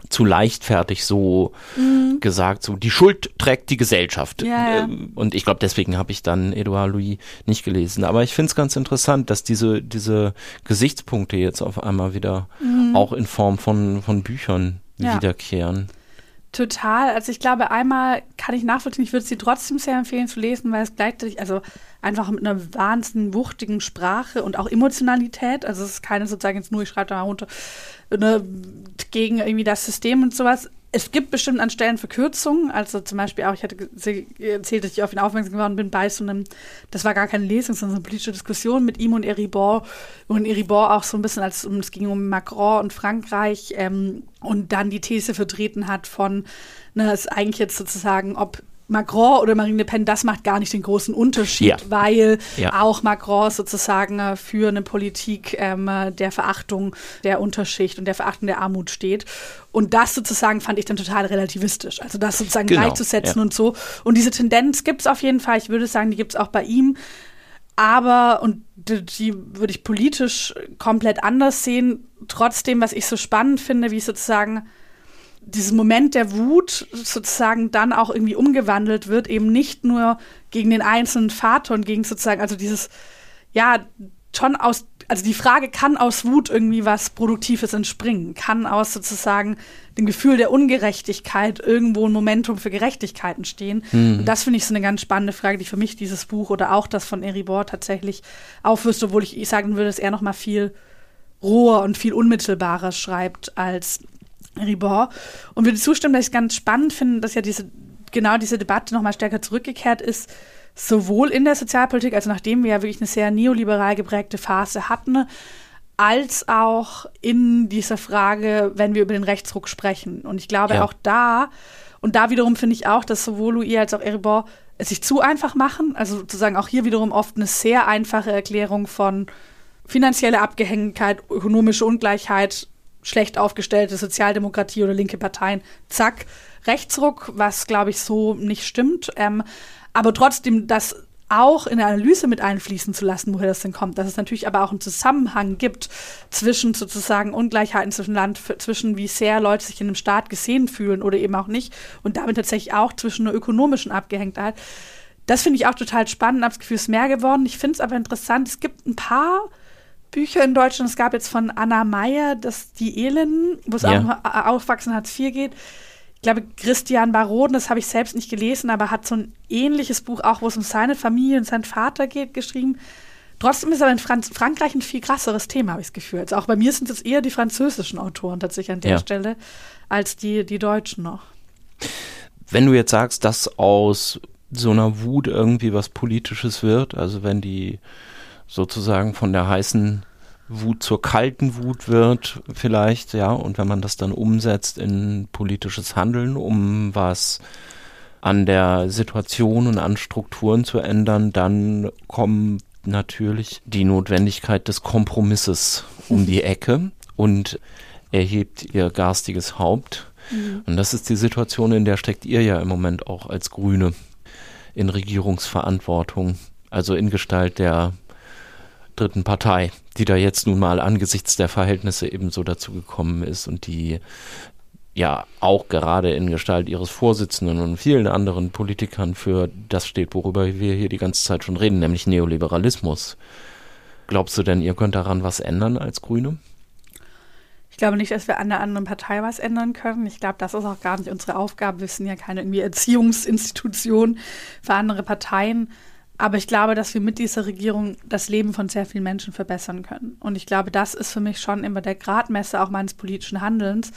zu leichtfertig so mhm. gesagt, so die Schuld trägt die Gesellschaft. Ja, ja. Ähm, und ich glaube, deswegen habe ich dann Edouard Louis nicht gelesen. Aber ich finde es ganz interessant, dass diese, diese Gesichtspunkte jetzt auf einmal wieder mhm. auch in Form von, von Büchern ja. wiederkehren. Total. Also ich glaube, einmal kann ich nachvollziehen, ich würde sie trotzdem sehr empfehlen zu lesen, weil es gleichzeitig, also einfach mit einer wahnsinnig wuchtigen Sprache und auch Emotionalität, also es ist keine sozusagen jetzt nur, ich schreibe da mal runter, ne, gegen irgendwie das System und sowas. Es gibt bestimmt an Stellen Verkürzungen, also zum Beispiel auch, ich hatte erzählt, dass ich auf ihn aufmerksam geworden bin bei so einem, das war gar keine Lesung, sondern so eine politische Diskussion mit ihm und Eribor, und Eribor auch so ein bisschen, als es ging um Macron und Frankreich ähm, und dann die These vertreten hat von, ne, ist eigentlich jetzt sozusagen, ob Macron oder Marine Le Pen, das macht gar nicht den großen Unterschied, ja. weil ja. auch Macron sozusagen äh, für eine Politik ähm, der Verachtung der Unterschicht und der Verachtung der Armut steht. Und das sozusagen fand ich dann total relativistisch. Also das sozusagen genau. gleichzusetzen ja. und so. Und diese Tendenz gibt es auf jeden Fall. Ich würde sagen, die gibt es auch bei ihm. Aber, und die, die würde ich politisch komplett anders sehen, trotzdem, was ich so spannend finde, wie sozusagen diesen Moment der Wut sozusagen dann auch irgendwie umgewandelt wird, eben nicht nur gegen den einzelnen Vater und gegen sozusagen, also dieses, ja, schon aus, also die Frage, kann aus Wut irgendwie was Produktives entspringen? Kann aus sozusagen dem Gefühl der Ungerechtigkeit irgendwo ein Momentum für Gerechtigkeit entstehen? Mhm. Und das finde ich so eine ganz spannende Frage, die für mich dieses Buch oder auch das von Eribor tatsächlich aufwirft, obwohl ich, ich sagen würde, dass er noch mal viel roher und viel unmittelbarer schreibt als Ribor. Und würde zustimmen, dass ich es ganz spannend finde, dass ja diese, genau diese Debatte nochmal stärker zurückgekehrt ist, sowohl in der Sozialpolitik, also nachdem wir ja wirklich eine sehr neoliberal geprägte Phase hatten, als auch in dieser Frage, wenn wir über den Rechtsruck sprechen. Und ich glaube ja. auch da, und da wiederum finde ich auch, dass sowohl Louis als auch Eribor es sich zu einfach machen. Also sozusagen auch hier wiederum oft eine sehr einfache Erklärung von finanzieller Abgehängigkeit, ökonomische Ungleichheit schlecht aufgestellte Sozialdemokratie oder linke Parteien, zack, Rechtsruck, was glaube ich so nicht stimmt. Ähm, aber trotzdem das auch in der Analyse mit einfließen zu lassen, woher das denn kommt, dass es natürlich aber auch einen Zusammenhang gibt zwischen sozusagen Ungleichheiten zwischen Land, zwischen wie sehr Leute sich in einem Staat gesehen fühlen oder eben auch nicht und damit tatsächlich auch zwischen einer ökonomischen Abgehängtheit. Das finde ich auch total spannend, habe das Gefühl, es ist mehr geworden. Ich finde es aber interessant, es gibt ein paar Bücher in Deutschland. Es gab jetzt von Anna Meyer, das Die Elenden, wo es ja. um Aufwachsen Hartz IV geht. Ich glaube, Christian Baroden, das habe ich selbst nicht gelesen, aber hat so ein ähnliches Buch auch, wo es um seine Familie und seinen Vater geht, geschrieben. Trotzdem ist aber in Franz Frankreich ein viel krasseres Thema, habe ich das Gefühl. Also auch bei mir sind es eher die französischen Autoren tatsächlich an der ja. Stelle als die, die Deutschen noch. Wenn du jetzt sagst, dass aus so einer Wut irgendwie was Politisches wird, also wenn die sozusagen von der heißen Wut zur kalten Wut wird vielleicht, ja, und wenn man das dann umsetzt in politisches Handeln, um was an der Situation und an Strukturen zu ändern, dann kommt natürlich die Notwendigkeit des Kompromisses um die Ecke und erhebt ihr garstiges Haupt. Mhm. Und das ist die Situation, in der steckt ihr ja im Moment auch als Grüne in Regierungsverantwortung, also in Gestalt der dritten Partei, die da jetzt nun mal angesichts der Verhältnisse ebenso dazu gekommen ist und die ja auch gerade in Gestalt ihres Vorsitzenden und vielen anderen Politikern für das steht, worüber wir hier die ganze Zeit schon reden, nämlich Neoliberalismus. Glaubst du denn, ihr könnt daran was ändern als Grüne? Ich glaube nicht, dass wir an der anderen Partei was ändern können. Ich glaube, das ist auch gar nicht unsere Aufgabe. Wir sind ja keine irgendwie Erziehungsinstitution für andere Parteien. Aber ich glaube, dass wir mit dieser Regierung das Leben von sehr vielen Menschen verbessern können. Und ich glaube, das ist für mich schon immer der Gradmesser auch meines politischen Handelns,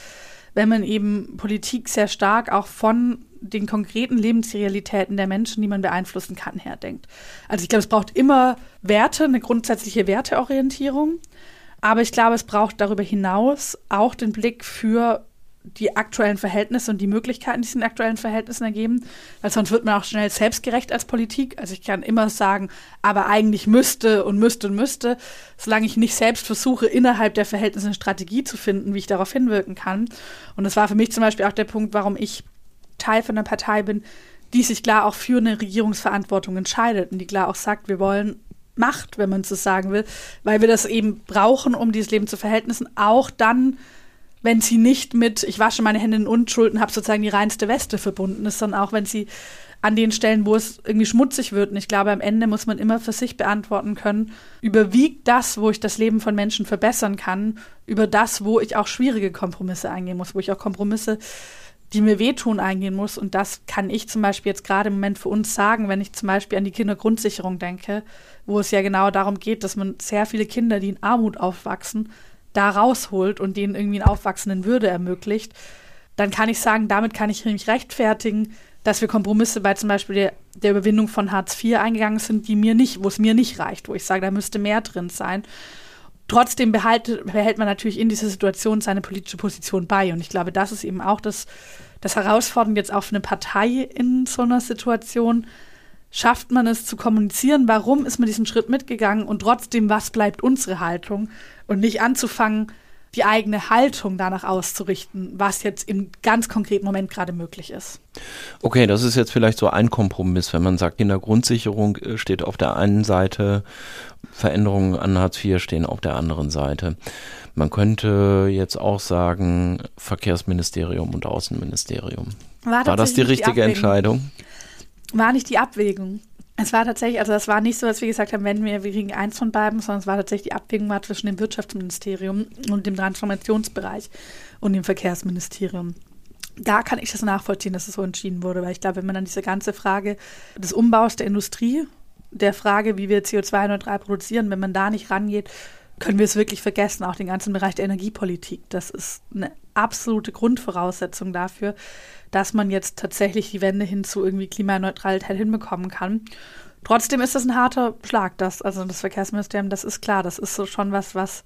wenn man eben Politik sehr stark auch von den konkreten Lebensrealitäten der Menschen, die man beeinflussen kann, herdenkt. Also ich glaube, es braucht immer Werte, eine grundsätzliche Werteorientierung. Aber ich glaube, es braucht darüber hinaus auch den Blick für die aktuellen Verhältnisse und die Möglichkeiten, die sich in aktuellen Verhältnissen ergeben, weil sonst wird man auch schnell selbstgerecht als Politik. Also ich kann immer sagen, aber eigentlich müsste und müsste und müsste, solange ich nicht selbst versuche, innerhalb der Verhältnisse eine Strategie zu finden, wie ich darauf hinwirken kann. Und das war für mich zum Beispiel auch der Punkt, warum ich Teil von einer Partei bin, die sich klar auch für eine Regierungsverantwortung entscheidet und die klar auch sagt, wir wollen Macht, wenn man es so sagen will, weil wir das eben brauchen, um dieses Leben zu verhältnissen, auch dann, wenn sie nicht mit, ich wasche meine Hände in Unschuld und habe sozusagen die reinste Weste verbunden ist, sondern auch wenn sie an den Stellen, wo es irgendwie schmutzig wird. Und ich glaube, am Ende muss man immer für sich beantworten können, überwiegt das, wo ich das Leben von Menschen verbessern kann, über das, wo ich auch schwierige Kompromisse eingehen muss, wo ich auch Kompromisse die mir wehtun, eingehen muss. Und das kann ich zum Beispiel jetzt gerade im Moment für uns sagen, wenn ich zum Beispiel an die Kindergrundsicherung denke, wo es ja genau darum geht, dass man sehr viele Kinder, die in Armut aufwachsen, da rausholt und denen irgendwie einen Aufwachsen in Würde ermöglicht, dann kann ich sagen, damit kann ich mich rechtfertigen, dass wir Kompromisse bei zum Beispiel der, der Überwindung von Hartz IV eingegangen sind, die mir nicht, wo es mir nicht reicht, wo ich sage, da müsste mehr drin sein. Trotzdem behält, behält man natürlich in dieser Situation seine politische Position bei. Und ich glaube, das ist eben auch das, das Herausfordernde jetzt auch für eine Partei in so einer Situation. Schafft man es zu kommunizieren, warum ist man diesen Schritt mitgegangen und trotzdem, was bleibt unsere Haltung und nicht anzufangen, die eigene Haltung danach auszurichten, was jetzt im ganz konkreten Moment gerade möglich ist. Okay, das ist jetzt vielleicht so ein Kompromiss, wenn man sagt, Kindergrundsicherung äh, steht auf der einen Seite, Veränderungen an Hartz IV stehen auf der anderen Seite. Man könnte jetzt auch sagen, Verkehrsministerium und Außenministerium. War, War das die richtige die Entscheidung? War nicht die Abwägung. Es war tatsächlich, also es war nicht so, dass wir gesagt haben, wenn wir, wir kriegen eins von beiden, sondern es war tatsächlich die Abwägung war zwischen dem Wirtschaftsministerium und dem Transformationsbereich und dem Verkehrsministerium. Da kann ich das nachvollziehen, dass es so entschieden wurde, weil ich glaube, wenn man dann diese ganze Frage des Umbaus der Industrie, der Frage, wie wir CO2-neutral produzieren, wenn man da nicht rangeht, können wir es wirklich vergessen, auch den ganzen Bereich der Energiepolitik. Das ist eine absolute Grundvoraussetzung dafür, dass man jetzt tatsächlich die Wende hin zu irgendwie Klimaneutralität hinbekommen kann. Trotzdem ist das ein harter Schlag, das, also das Verkehrsministerium, das ist klar, das ist so schon was, was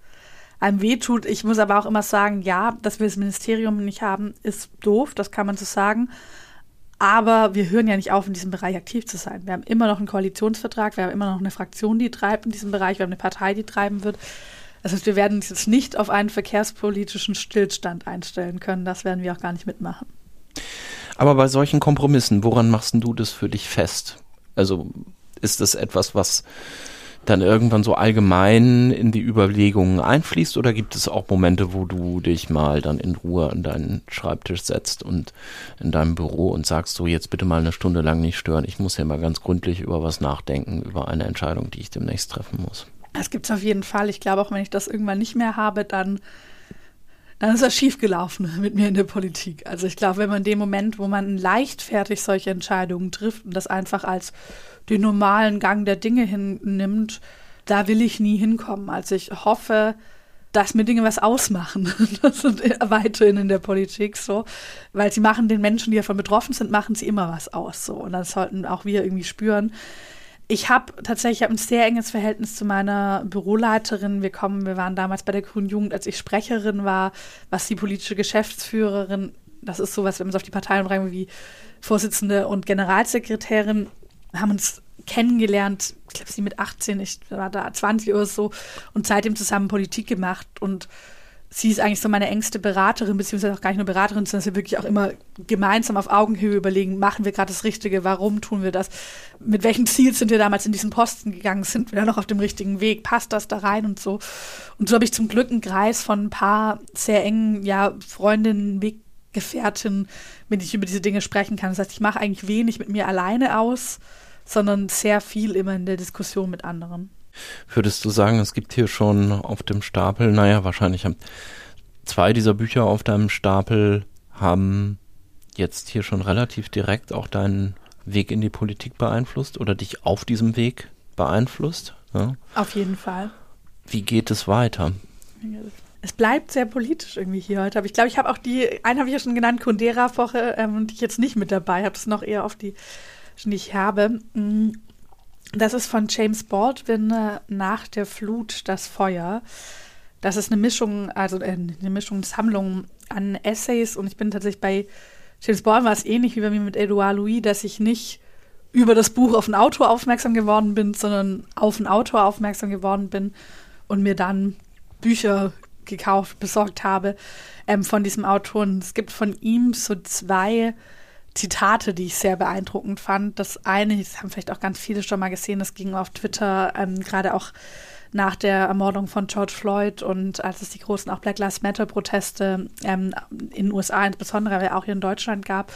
einem wehtut. Ich muss aber auch immer sagen, ja, dass wir das Ministerium nicht haben, ist doof, das kann man so sagen. Aber wir hören ja nicht auf, in diesem Bereich aktiv zu sein. Wir haben immer noch einen Koalitionsvertrag, wir haben immer noch eine Fraktion, die treibt in diesem Bereich, wir haben eine Partei, die treiben wird. Das heißt, wir werden uns jetzt nicht auf einen verkehrspolitischen Stillstand einstellen können. Das werden wir auch gar nicht mitmachen. Aber bei solchen Kompromissen, woran machst du das für dich fest? Also ist das etwas, was dann irgendwann so allgemein in die Überlegungen einfließt oder gibt es auch Momente, wo du dich mal dann in Ruhe an deinen Schreibtisch setzt und in deinem Büro und sagst so, jetzt bitte mal eine Stunde lang nicht stören, ich muss ja mal ganz gründlich über was nachdenken, über eine Entscheidung, die ich demnächst treffen muss. Das gibt es auf jeden Fall. Ich glaube, auch wenn ich das irgendwann nicht mehr habe, dann dann ist das schiefgelaufen mit mir in der Politik. Also ich glaube, wenn man in dem Moment, wo man leichtfertig solche Entscheidungen trifft und das einfach als den normalen Gang der Dinge hinnimmt, da will ich nie hinkommen. Also ich hoffe, dass mir Dinge was ausmachen. Das sind weiterhin in der Politik so, weil sie machen den Menschen, die davon betroffen sind, machen sie immer was aus so und das sollten auch wir irgendwie spüren. Ich habe tatsächlich hab ein sehr enges Verhältnis zu meiner Büroleiterin. Wir kommen, wir waren damals bei der Grünen Jugend, als ich Sprecherin war, was die politische Geschäftsführerin, das ist sowas, wenn man es auf die Parteien bringt, wie Vorsitzende und Generalsekretärin, haben uns kennengelernt, ich glaube, sie mit 18, ich war da 20 oder so und seitdem zusammen Politik gemacht. Und sie ist eigentlich so meine engste Beraterin, beziehungsweise auch gar nicht nur Beraterin, sondern wir wirklich auch immer gemeinsam auf Augenhöhe überlegen, machen wir gerade das Richtige, warum tun wir das, mit welchem Ziel sind wir damals in diesen Posten gegangen, sind wir da noch auf dem richtigen Weg, passt das da rein und so. Und so habe ich zum Glück einen Kreis von ein paar sehr engen, ja, Freundinnen, Weggefährtinnen, mit denen ich über diese Dinge sprechen kann. Das heißt, ich mache eigentlich wenig mit mir alleine aus, sondern sehr viel immer in der Diskussion mit anderen. Würdest du sagen, es gibt hier schon auf dem Stapel, naja, wahrscheinlich haben zwei dieser Bücher auf deinem Stapel haben jetzt hier schon relativ direkt auch deinen Weg in die Politik beeinflusst oder dich auf diesem Weg beeinflusst? Ja? Auf jeden Fall. Wie geht es weiter? Es bleibt sehr politisch irgendwie hier heute. Aber ich glaube, ich habe auch die, einen habe ich ja schon genannt, Kundera-Woche, ähm, die ich jetzt nicht mit dabei habe. Das ist noch eher auf die, ich habe. Mm, das ist von James Baldwin äh, nach der Flut das Feuer. Das ist eine Mischung, also äh, eine Mischungssammlung an Essays und ich bin tatsächlich bei James Bond war es ähnlich wie bei mir mit Edouard Louis, dass ich nicht über das Buch auf einen Autor aufmerksam geworden bin, sondern auf einen Autor aufmerksam geworden bin und mir dann Bücher gekauft, besorgt habe ähm, von diesem Autor. Und es gibt von ihm so zwei Zitate, die ich sehr beeindruckend fand. Das eine, das haben vielleicht auch ganz viele schon mal gesehen, das ging auf Twitter ähm, gerade auch nach der Ermordung von George Floyd und als es die großen auch Black Lives Matter Proteste ähm, in den USA insbesondere, aber auch hier in Deutschland gab,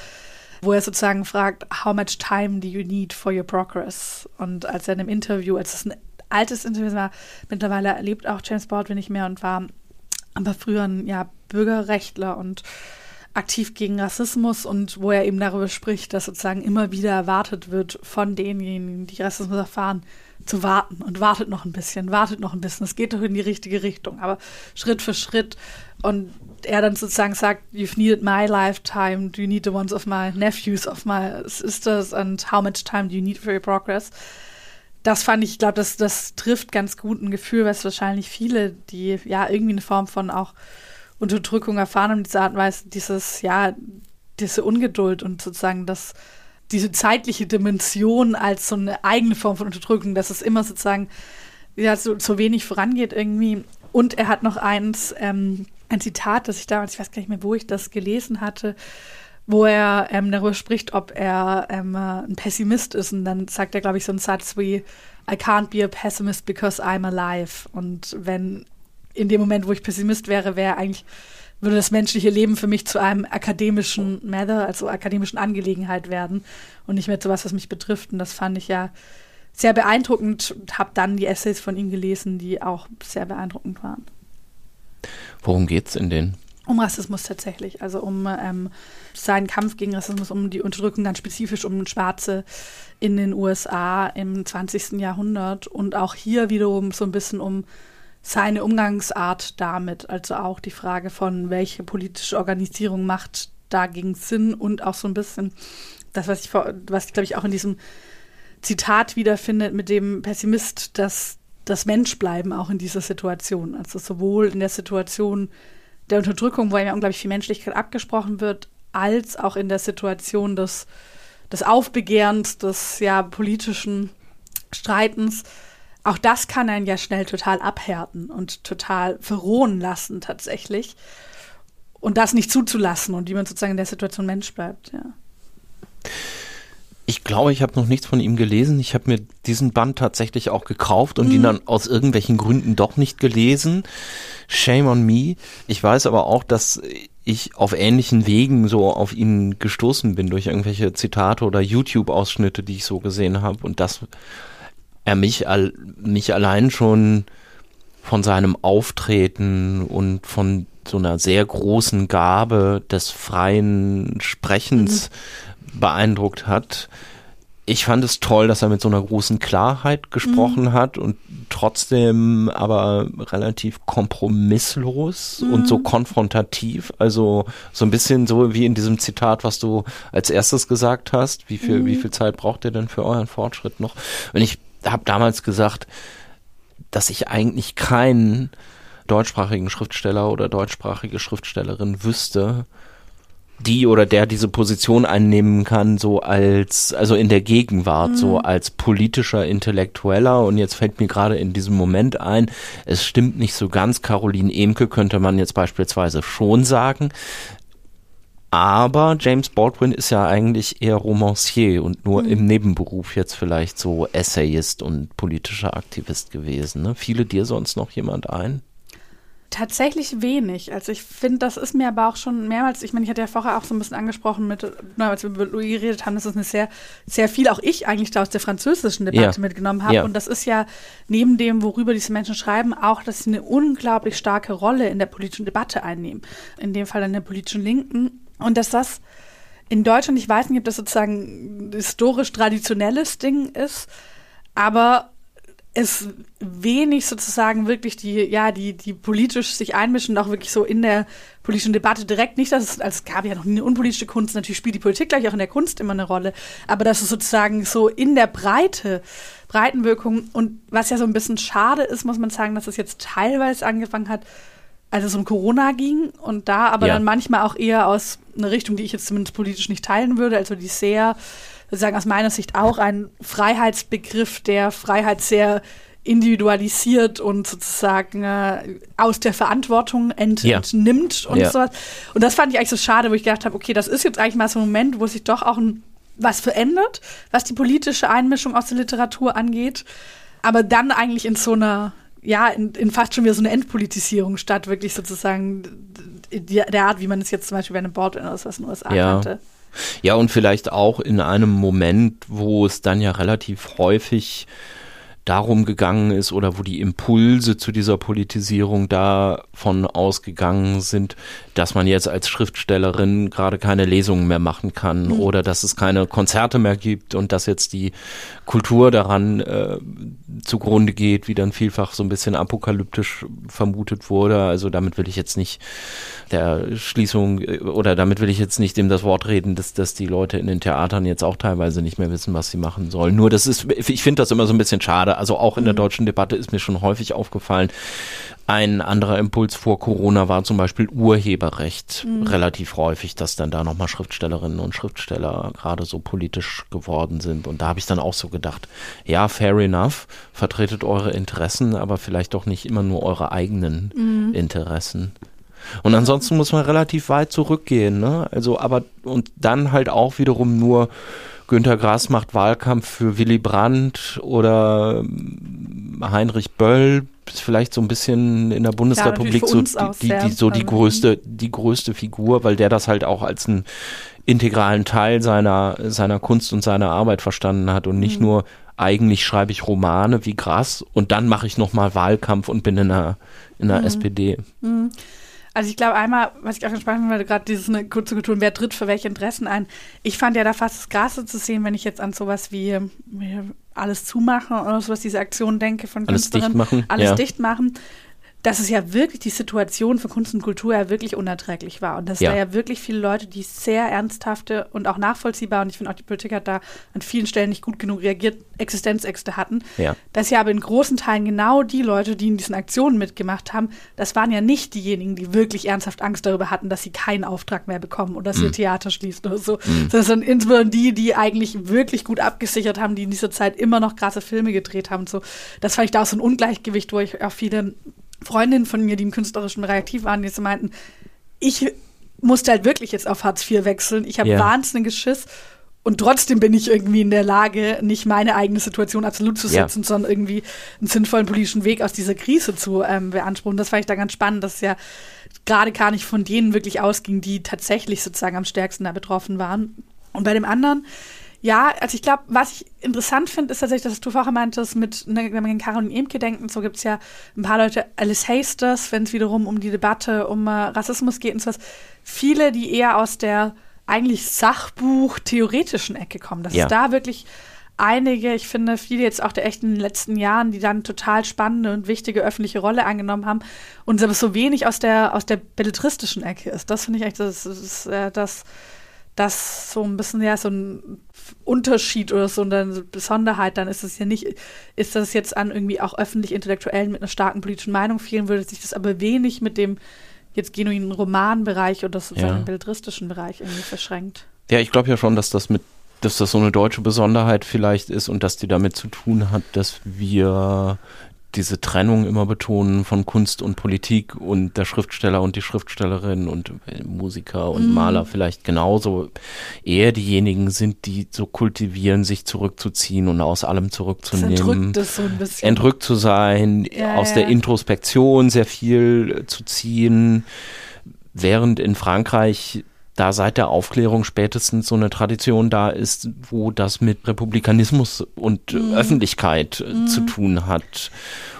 wo er sozusagen fragt, how much time do you need for your progress? Und als er in einem Interview, als es ein altes Interview war, mittlerweile lebt auch James Baldwin nicht mehr und war aber früher ein ja, Bürgerrechtler und aktiv gegen Rassismus und wo er eben darüber spricht, dass sozusagen immer wieder erwartet wird von denjenigen, die Rassismus erfahren, zu warten und wartet noch ein bisschen, wartet noch ein bisschen. Es geht doch in die richtige Richtung, aber Schritt für Schritt. Und er dann sozusagen sagt, you've needed my lifetime, do you need the ones of my nephews, of my sisters, and how much time do you need for your progress? Das fand ich, ich glaube, das, das trifft ganz gut ein Gefühl, was wahrscheinlich viele, die ja irgendwie eine Form von auch Unterdrückung erfahren haben, diese Art und Weise, dieses, ja, diese Ungeduld und sozusagen das diese zeitliche Dimension als so eine eigene Form von Unterdrückung, dass es immer sozusagen ja, so, so wenig vorangeht irgendwie. Und er hat noch eins, ähm, ein Zitat, das ich damals, ich weiß gar nicht mehr, wo ich das gelesen hatte, wo er ähm, darüber spricht, ob er ähm, ein Pessimist ist. Und dann sagt er, glaube ich, so einen Satz wie, I can't be a pessimist because I'm alive. Und wenn in dem Moment, wo ich Pessimist wäre, wäre eigentlich würde das menschliche Leben für mich zu einem akademischen Matter, also akademischen Angelegenheit werden und nicht mehr zu was, was mich betrifft. Und das fand ich ja sehr beeindruckend und habe dann die Essays von ihm gelesen, die auch sehr beeindruckend waren. Worum geht es in denen? Um Rassismus tatsächlich, also um ähm, seinen Kampf gegen Rassismus, um die Unterdrückung ganz spezifisch um Schwarze in den USA im 20. Jahrhundert und auch hier wiederum so ein bisschen um seine Umgangsart damit, also auch die Frage von, welche politische Organisierung macht dagegen Sinn und auch so ein bisschen das, was ich, was ich glaube ich auch in diesem Zitat wiederfindet mit dem Pessimist, dass das Menschbleiben auch in dieser Situation, also sowohl in der Situation der Unterdrückung, wo ja unglaublich viel Menschlichkeit abgesprochen wird, als auch in der Situation des, des Aufbegehrens, des ja politischen Streitens, auch das kann einen ja schnell total abhärten und total verrohen lassen tatsächlich. Und das nicht zuzulassen und wie man sozusagen in der Situation Mensch bleibt, ja. Ich glaube, ich habe noch nichts von ihm gelesen. Ich habe mir diesen Band tatsächlich auch gekauft und mhm. ihn dann aus irgendwelchen Gründen doch nicht gelesen. Shame on me. Ich weiß aber auch, dass ich auf ähnlichen Wegen so auf ihn gestoßen bin durch irgendwelche Zitate oder YouTube-Ausschnitte, die ich so gesehen habe. Und das er mich, mich allein schon von seinem Auftreten und von so einer sehr großen Gabe des freien Sprechens mhm. beeindruckt hat. Ich fand es toll, dass er mit so einer großen Klarheit gesprochen mhm. hat und trotzdem aber relativ kompromisslos mhm. und so konfrontativ. Also so ein bisschen so wie in diesem Zitat, was du als erstes gesagt hast. Wie viel, wie mhm. viel Zeit braucht ihr denn für euren Fortschritt noch? Und ich habe damals gesagt, dass ich eigentlich keinen deutschsprachigen Schriftsteller oder deutschsprachige Schriftstellerin wüsste, die oder der diese Position einnehmen kann, so als, also in der Gegenwart, mhm. so als politischer Intellektueller. Und jetzt fällt mir gerade in diesem Moment ein, es stimmt nicht so ganz. Caroline Emke könnte man jetzt beispielsweise schon sagen. Aber James Baldwin ist ja eigentlich eher Romancier und nur mhm. im Nebenberuf jetzt vielleicht so Essayist und politischer Aktivist gewesen. Ne? Fiele dir sonst noch jemand ein? Tatsächlich wenig. Also ich finde, das ist mir aber auch schon mehrmals, ich meine, ich hatte ja vorher auch so ein bisschen angesprochen mit, als wir mit Louis geredet haben, dass es eine sehr, sehr viel, auch ich eigentlich da aus der französischen Debatte ja. mitgenommen habe. Ja. Und das ist ja neben dem, worüber diese Menschen schreiben, auch, dass sie eine unglaublich starke Rolle in der politischen Debatte einnehmen. In dem Fall in der politischen Linken und dass das in Deutschland, ich weiß nicht, ob das sozusagen historisch traditionelles Ding ist, aber es wenig sozusagen wirklich die, ja, die, die politisch sich einmischen, auch wirklich so in der politischen Debatte direkt. Nicht, dass es, also es gab ja noch eine unpolitische Kunst, natürlich spielt die Politik gleich auch in der Kunst immer eine Rolle, aber dass es sozusagen so in der Breite, Breitenwirkung und was ja so ein bisschen schade ist, muss man sagen, dass es jetzt teilweise angefangen hat, als es um Corona ging und da aber Ja. dann manchmal auch eher aus einer Richtung, die ich jetzt zumindest politisch nicht teilen würde, also die sehr, sozusagen aus meiner Sicht auch ein Freiheitsbegriff, der Freiheit sehr individualisiert und sozusagen äh, aus der Verantwortung ent Ja. entnimmt und Ja. sowas. Und das fand ich eigentlich so schade, wo ich gedacht habe, okay, das ist jetzt eigentlich mal so ein Moment, wo sich doch auch ein, was verändert, was die politische Einmischung aus der Literatur angeht, aber dann eigentlich in so einer, ja, in, in fast schon wieder so eine Entpolitisierung statt wirklich sozusagen d- d- der Art, wie man es jetzt zum Beispiel bei einem was in den USA Ja. kannte. Ja, und vielleicht auch in einem Moment, wo es dann ja relativ häufig darum gegangen ist oder wo die Impulse zu dieser Politisierung davon ausgegangen sind, dass man jetzt als Schriftstellerin gerade keine Lesungen mehr machen kann oder dass es keine Konzerte mehr gibt und dass jetzt die Kultur daran äh, zugrunde geht, wie dann vielfach so ein bisschen apokalyptisch vermutet wurde. Also damit will ich jetzt nicht der Schließung äh, oder damit will ich jetzt nicht dem das Wort reden, dass, dass die Leute in den Theatern jetzt auch teilweise nicht mehr wissen, was sie machen sollen. Nur das ist, ich finde das immer so ein bisschen schade. Also auch in der deutschen Debatte ist mir schon häufig aufgefallen, ein anderer Impuls vor Corona war zum Beispiel Urheberrecht. Relativ häufig, dass dann da nochmal Schriftstellerinnen und Schriftsteller gerade so politisch geworden sind. Und da habe ich dann auch so gedacht, ja, fair enough, vertretet eure Interessen, aber vielleicht doch nicht immer nur eure eigenen Interessen. Und ansonsten muss man relativ weit zurückgehen, ne? Also, aber, und dann halt auch wiederum nur Günter Grass macht Wahlkampf für Willy Brandt oder ähm, Heinrich Böll vielleicht so ein bisschen in der Bundesrepublik für so, die, die, die, so die größte, die größte Figur, weil der das halt auch als einen integralen Teil seiner, seiner Kunst und seiner Arbeit verstanden hat und Mhm. nicht nur eigentlich schreibe ich Romane wie Grass und dann mache ich nochmal Wahlkampf und bin in der, in Mhm. der SPD. Also ich glaube einmal, was ich auch weil du gerade dieses eine kurze Kultur, wer tritt für welche Interessen ein. Ich fand ja da fast das Krasse zu sehen, wenn ich jetzt an sowas wie äh, alles zumachen oder sowas, diese Aktion denke von Alles Künstlerinnen. dicht machen, Alles ja. dicht machen. Dass es ja wirklich die Situation für Kunst und Kultur ja wirklich unerträglich war. Und dass Ja. da ja wirklich viele Leute, die sehr ernsthafte und auch nachvollziehbar, und ich finde auch die Politik hat da an vielen Stellen nicht gut genug reagiert, Existenzängste hatten. Ja. Dass ja aber in großen Teilen genau die Leute, die in diesen Aktionen mitgemacht haben, das waren ja nicht diejenigen, die wirklich ernsthaft Angst darüber hatten, dass sie keinen Auftrag mehr bekommen oder dass ihr Theater schließt oder so. Sondern insbesondere die, die eigentlich wirklich gut abgesichert haben, die in dieser Zeit immer noch krasse Filme gedreht haben. und So, das fand ich da auch so ein Ungleichgewicht, wo ich auch viele Freundinnen von mir, die im künstlerischen Bereich aktiv waren, die meinten, ich musste halt wirklich jetzt auf Hartz IV wechseln. Ich habe Ja. wahnsinniges Schiss. Und trotzdem bin ich irgendwie in der Lage, nicht meine eigene Situation absolut zu setzen, sondern irgendwie einen sinnvollen politischen Weg aus dieser Krise zu ähm, beanspruchen. Das fand ich da ganz spannend, dass es ja gerade gar nicht von denen wirklich ausging, die tatsächlich sozusagen am stärksten da betroffen waren. Und bei dem anderen, ja, also ich glaube, was ich interessant finde, ist tatsächlich, dass du vorher meintest, mit, ne, wenn man an Caroline Emke denkt, und so gibt es ja ein paar Leute, Alice Hasters, wenn es wiederum um die Debatte um äh, Rassismus geht und sowas, viele, die eher aus der eigentlich Sachbuch-theoretischen Ecke kommen. Dass Ja. es da wirklich einige, ich finde, viele jetzt auch der echt in den letzten Jahren, die dann total spannende und wichtige öffentliche Rolle eingenommen haben und aber so wenig aus der, aus der belletristischen Ecke ist. Das finde ich echt, das, das, äh, das, das so ein bisschen ja so ein Unterschied oder so eine Besonderheit, dann ist es ja nicht, ist das jetzt an irgendwie auch öffentlich Intellektuellen mit einer starken politischen Meinung fehlen würde, sich das aber wenig mit dem jetzt genuinen Romanbereich oder sozusagen Ja. belletristischen Bereich irgendwie verschränkt. Ja, ich glaube ja schon, dass das mit, dass das so eine deutsche Besonderheit vielleicht ist und dass die damit zu tun hat, dass wir diese Trennung immer betonen von Kunst und Politik und der Schriftsteller und die Schriftstellerin und äh, Musiker und Maler vielleicht genauso eher diejenigen sind, die so kultivieren, sich zurückzuziehen und aus allem zurückzunehmen. entrückt das so ein bisschen. entrückt zu sein, Ja, aus ja. der Introspektion sehr viel äh, zu ziehen, während in Frankreich da seit der Aufklärung spätestens so eine Tradition da ist, wo das mit Republikanismus und Mhm. Öffentlichkeit äh, zu tun hat.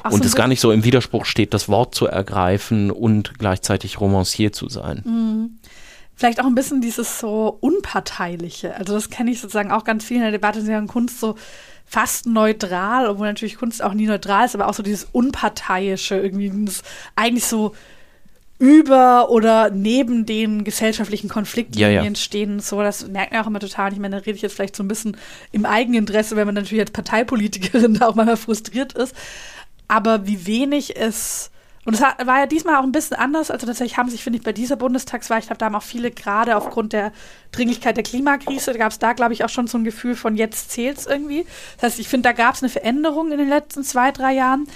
Ach und so, es gar nicht so im Widerspruch steht, das Wort zu ergreifen und gleichzeitig Romancier zu sein. vielleicht auch ein bisschen dieses so Unparteiliche. Also das kenne ich sozusagen auch ganz viel in der Debatte, sie haben Kunst so fast neutral, obwohl natürlich Kunst auch nie neutral ist, aber auch so dieses Unparteiische, irgendwie eigentlich so über oder neben den gesellschaftlichen Konfliktlinien Ja, ja. stehen. So, das merkt man auch immer total. Ich meine, da rede ich jetzt vielleicht so ein bisschen im Eigeninteresse, wenn man natürlich als Parteipolitikerin da auch manchmal frustriert ist. Aber wie wenig es und es war ja diesmal auch ein bisschen anders. Also tatsächlich haben sich, finde ich, bei dieser Bundestagswahl, ich glaube, da haben auch viele gerade aufgrund der Dringlichkeit der Klimakrise, gab es da, glaube ich, auch schon so ein Gefühl von jetzt zählt's irgendwie. Das heißt, ich finde, da gab es eine Veränderung in den letzten zwei, drei Jahren.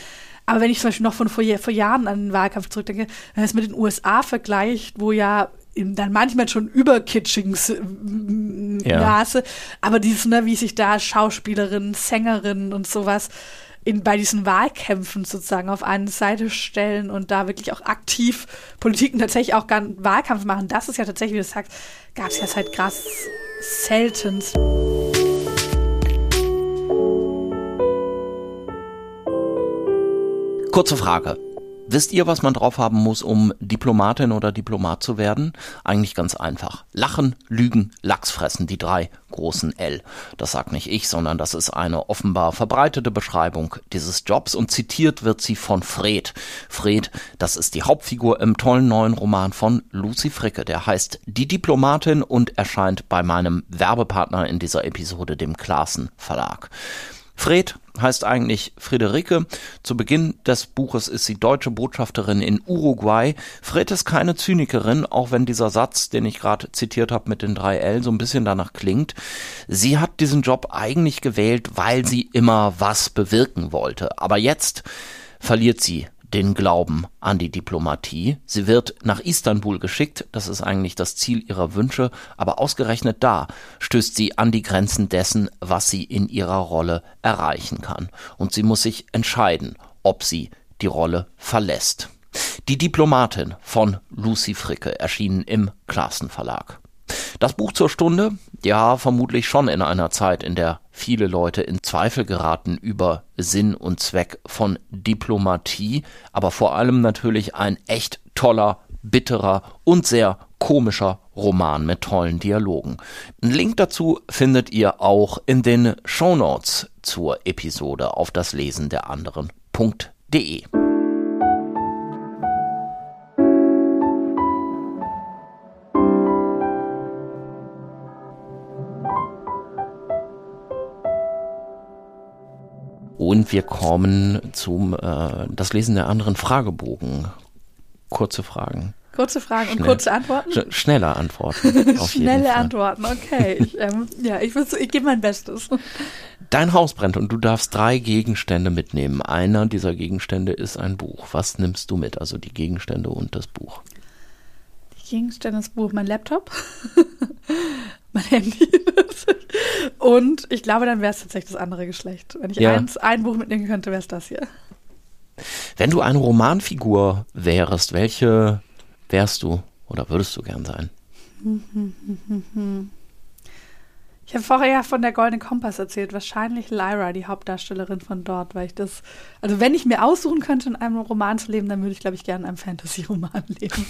Aber wenn ich zum Beispiel noch von vor, vor Jahren an den Wahlkampf zurückdenke, wenn man es mit den USA vergleicht, wo ja in, dann manchmal schon überkitschings Ja. Maße, aber dieses, ne, wie sich da Schauspielerinnen, Sängerinnen und sowas in, bei diesen Wahlkämpfen sozusagen auf eine Seite stellen und da wirklich auch aktiv Politiken tatsächlich auch gar Wahlkampf machen, das ist ja tatsächlich, wie du sagst, gab es ja seit krass seltenst. Kurze Frage. Wisst ihr, was man drauf haben muss, um Diplomatin oder Diplomat zu werden? Eigentlich ganz einfach. Lachen, Lügen, Lachs fressen, die drei großen L. Das sagt nicht ich, sondern das ist eine offenbar verbreitete Beschreibung dieses Jobs und zitiert wird sie von Fred. Fred, das ist die Hauptfigur im tollen neuen Roman von Lucy Fricke. Der heißt Die Diplomatin und erscheint bei meinem Werbepartner in dieser Episode, dem Klaassen Verlag. Fred heißt eigentlich Friederike. Zu Beginn des Buches ist sie deutsche Botschafterin in Uruguay. Fred ist keine Zynikerin, auch wenn dieser Satz, den ich gerade zitiert habe mit den drei L, so ein bisschen danach klingt. Sie hat diesen Job eigentlich gewählt, weil sie immer was bewirken wollte. Aber jetzt verliert sie den Glauben an die Diplomatie. Sie wird nach Istanbul geschickt, das ist eigentlich das Ziel ihrer Wünsche, aber ausgerechnet da stößt sie an die Grenzen dessen, was sie in ihrer Rolle erreichen kann. Und sie muss sich entscheiden, ob sie die Rolle verlässt. Die Diplomatin von Lucy Fricke erschienen im Klaassen Verlag. Das Buch zur Stunde, ja, vermutlich schon in einer Zeit, in der viele Leute in Zweifel geraten über Sinn und Zweck von Diplomatie, aber vor allem natürlich ein echt toller, bitterer und sehr komischer Roman mit tollen Dialogen. Einen Link dazu findet ihr auch in den Shownotes zur Episode auf das Lesen der anderen.de. Und wir kommen zum äh, das Lesen der anderen Fragebogen. Kurze Fragen. Kurze Fragen und Schnell. kurze Antworten? Sch schneller Antworten. Schnelle. Antworten, okay. Ich, ähm, ja, ich, ich gebe mein Bestes. Dein Haus brennt und du darfst drei Gegenstände mitnehmen. Einer dieser Gegenstände ist ein Buch. Was nimmst du mit? Also die Gegenstände und das Buch. Gegenstände des Buch, mein Laptop, mein Handy. Und ich glaube, dann wäre es tatsächlich das andere Geschlecht. Wenn ich Ja. eins, ein Buch mitnehmen könnte, wäre es das hier. Wenn du eine Romanfigur wärst, welche wärst du oder würdest du gern sein? Ich habe vorher ja von der Goldene Kompass erzählt. Wahrscheinlich Lyra, die Hauptdarstellerin von dort, weil ich das, also wenn ich mir aussuchen könnte, in einem Roman zu leben, dann würde ich, glaube ich, gerne in einem Fantasy-Roman leben.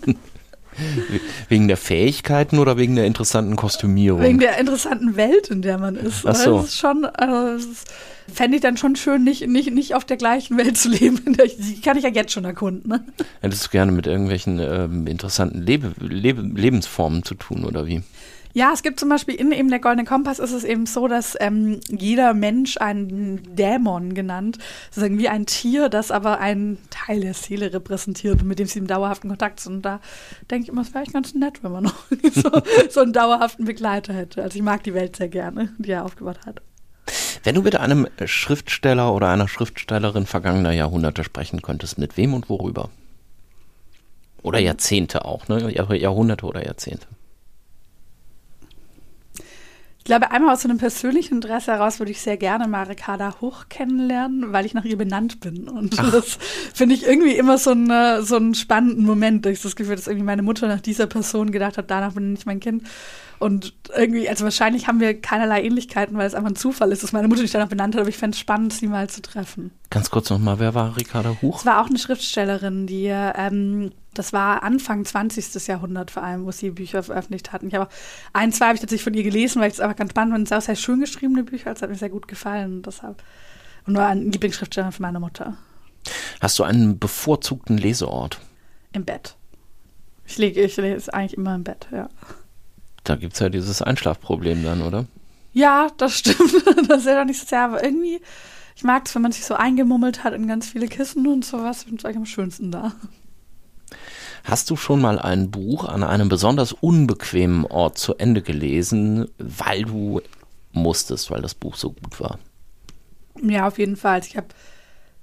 Wegen der Fähigkeiten oder wegen der interessanten Kostümierung? Wegen der interessanten Welt, in der man ist. Ach so. Das ist schon, also, das fände ich dann schon schön, nicht, nicht, nicht auf der gleichen Welt zu leben. Die kann ich ja jetzt schon erkunden. Ne? Hättest du gerne mit irgendwelchen ähm, interessanten Lebe Lebe Lebensformen zu tun oder wie? Ja, es gibt zum Beispiel in eben der Goldene Kompass ist es eben so, dass ähm, jeder Mensch einen Dämon genannt, sozusagen wie ein Tier, das aber einen Teil der Seele repräsentiert und mit dem sie im dauerhaften Kontakt sind. Und da denke ich immer, es wäre eigentlich ganz nett, wenn man noch so, so einen dauerhaften Begleiter hätte. Also ich mag die Welt sehr gerne, die er aufgebaut hat. Wenn du mit einem Schriftsteller oder einer Schriftstellerin vergangener Jahrhunderte sprechen könntest, mit wem und worüber? Oder Jahrzehnte auch, ne? Jahr- Jahrhunderte oder Jahrzehnte. Ich glaube, einmal aus so einem persönlichen Interesse heraus würde ich sehr gerne mal Ricarda Hoch kennenlernen, weil ich nach ihr benannt bin. Und das finde ich irgendwie immer so, eine, so einen spannenden Moment, dass ich das Gefühl, dass irgendwie meine Mutter nach dieser Person gedacht hat, danach benenne ich mein Kind. Und irgendwie, also wahrscheinlich haben wir keinerlei Ähnlichkeiten, weil es einfach ein Zufall ist, dass meine Mutter mich danach benannt hat, aber ich fände es spannend, sie mal zu treffen. Ganz kurz nochmal, wer war Ricarda Huch? Es war auch eine Schriftstellerin, die ähm, Das war Anfang 20. Jahrhundert vor allem, wo sie Bücher veröffentlicht hatten. Ich habe ein, zwei habe ich tatsächlich von ihr gelesen, weil ich es einfach ganz spannend fand. Es sind auch sehr schön geschriebene Bücher, das hat mir sehr gut gefallen. Und deshalb und war ein Lieblingsschriftsteller von meiner Mutter. Hast du einen bevorzugten Leseort? Im Bett. Ich lege, ich lese eigentlich immer im Bett, ja. Da gibt es ja dieses Einschlafproblem dann, oder? Ja, das stimmt. das ist ja doch nicht so sehr, aber irgendwie, ich mag es, wenn man sich so eingemummelt hat in ganz viele Kissen und sowas. Ich finde es eigentlich am schönsten da. Hast du schon mal ein Buch an einem besonders unbequemen Ort zu Ende gelesen, weil du musstest, weil das Buch so gut war? Ja, auf jeden Fall. Ich habe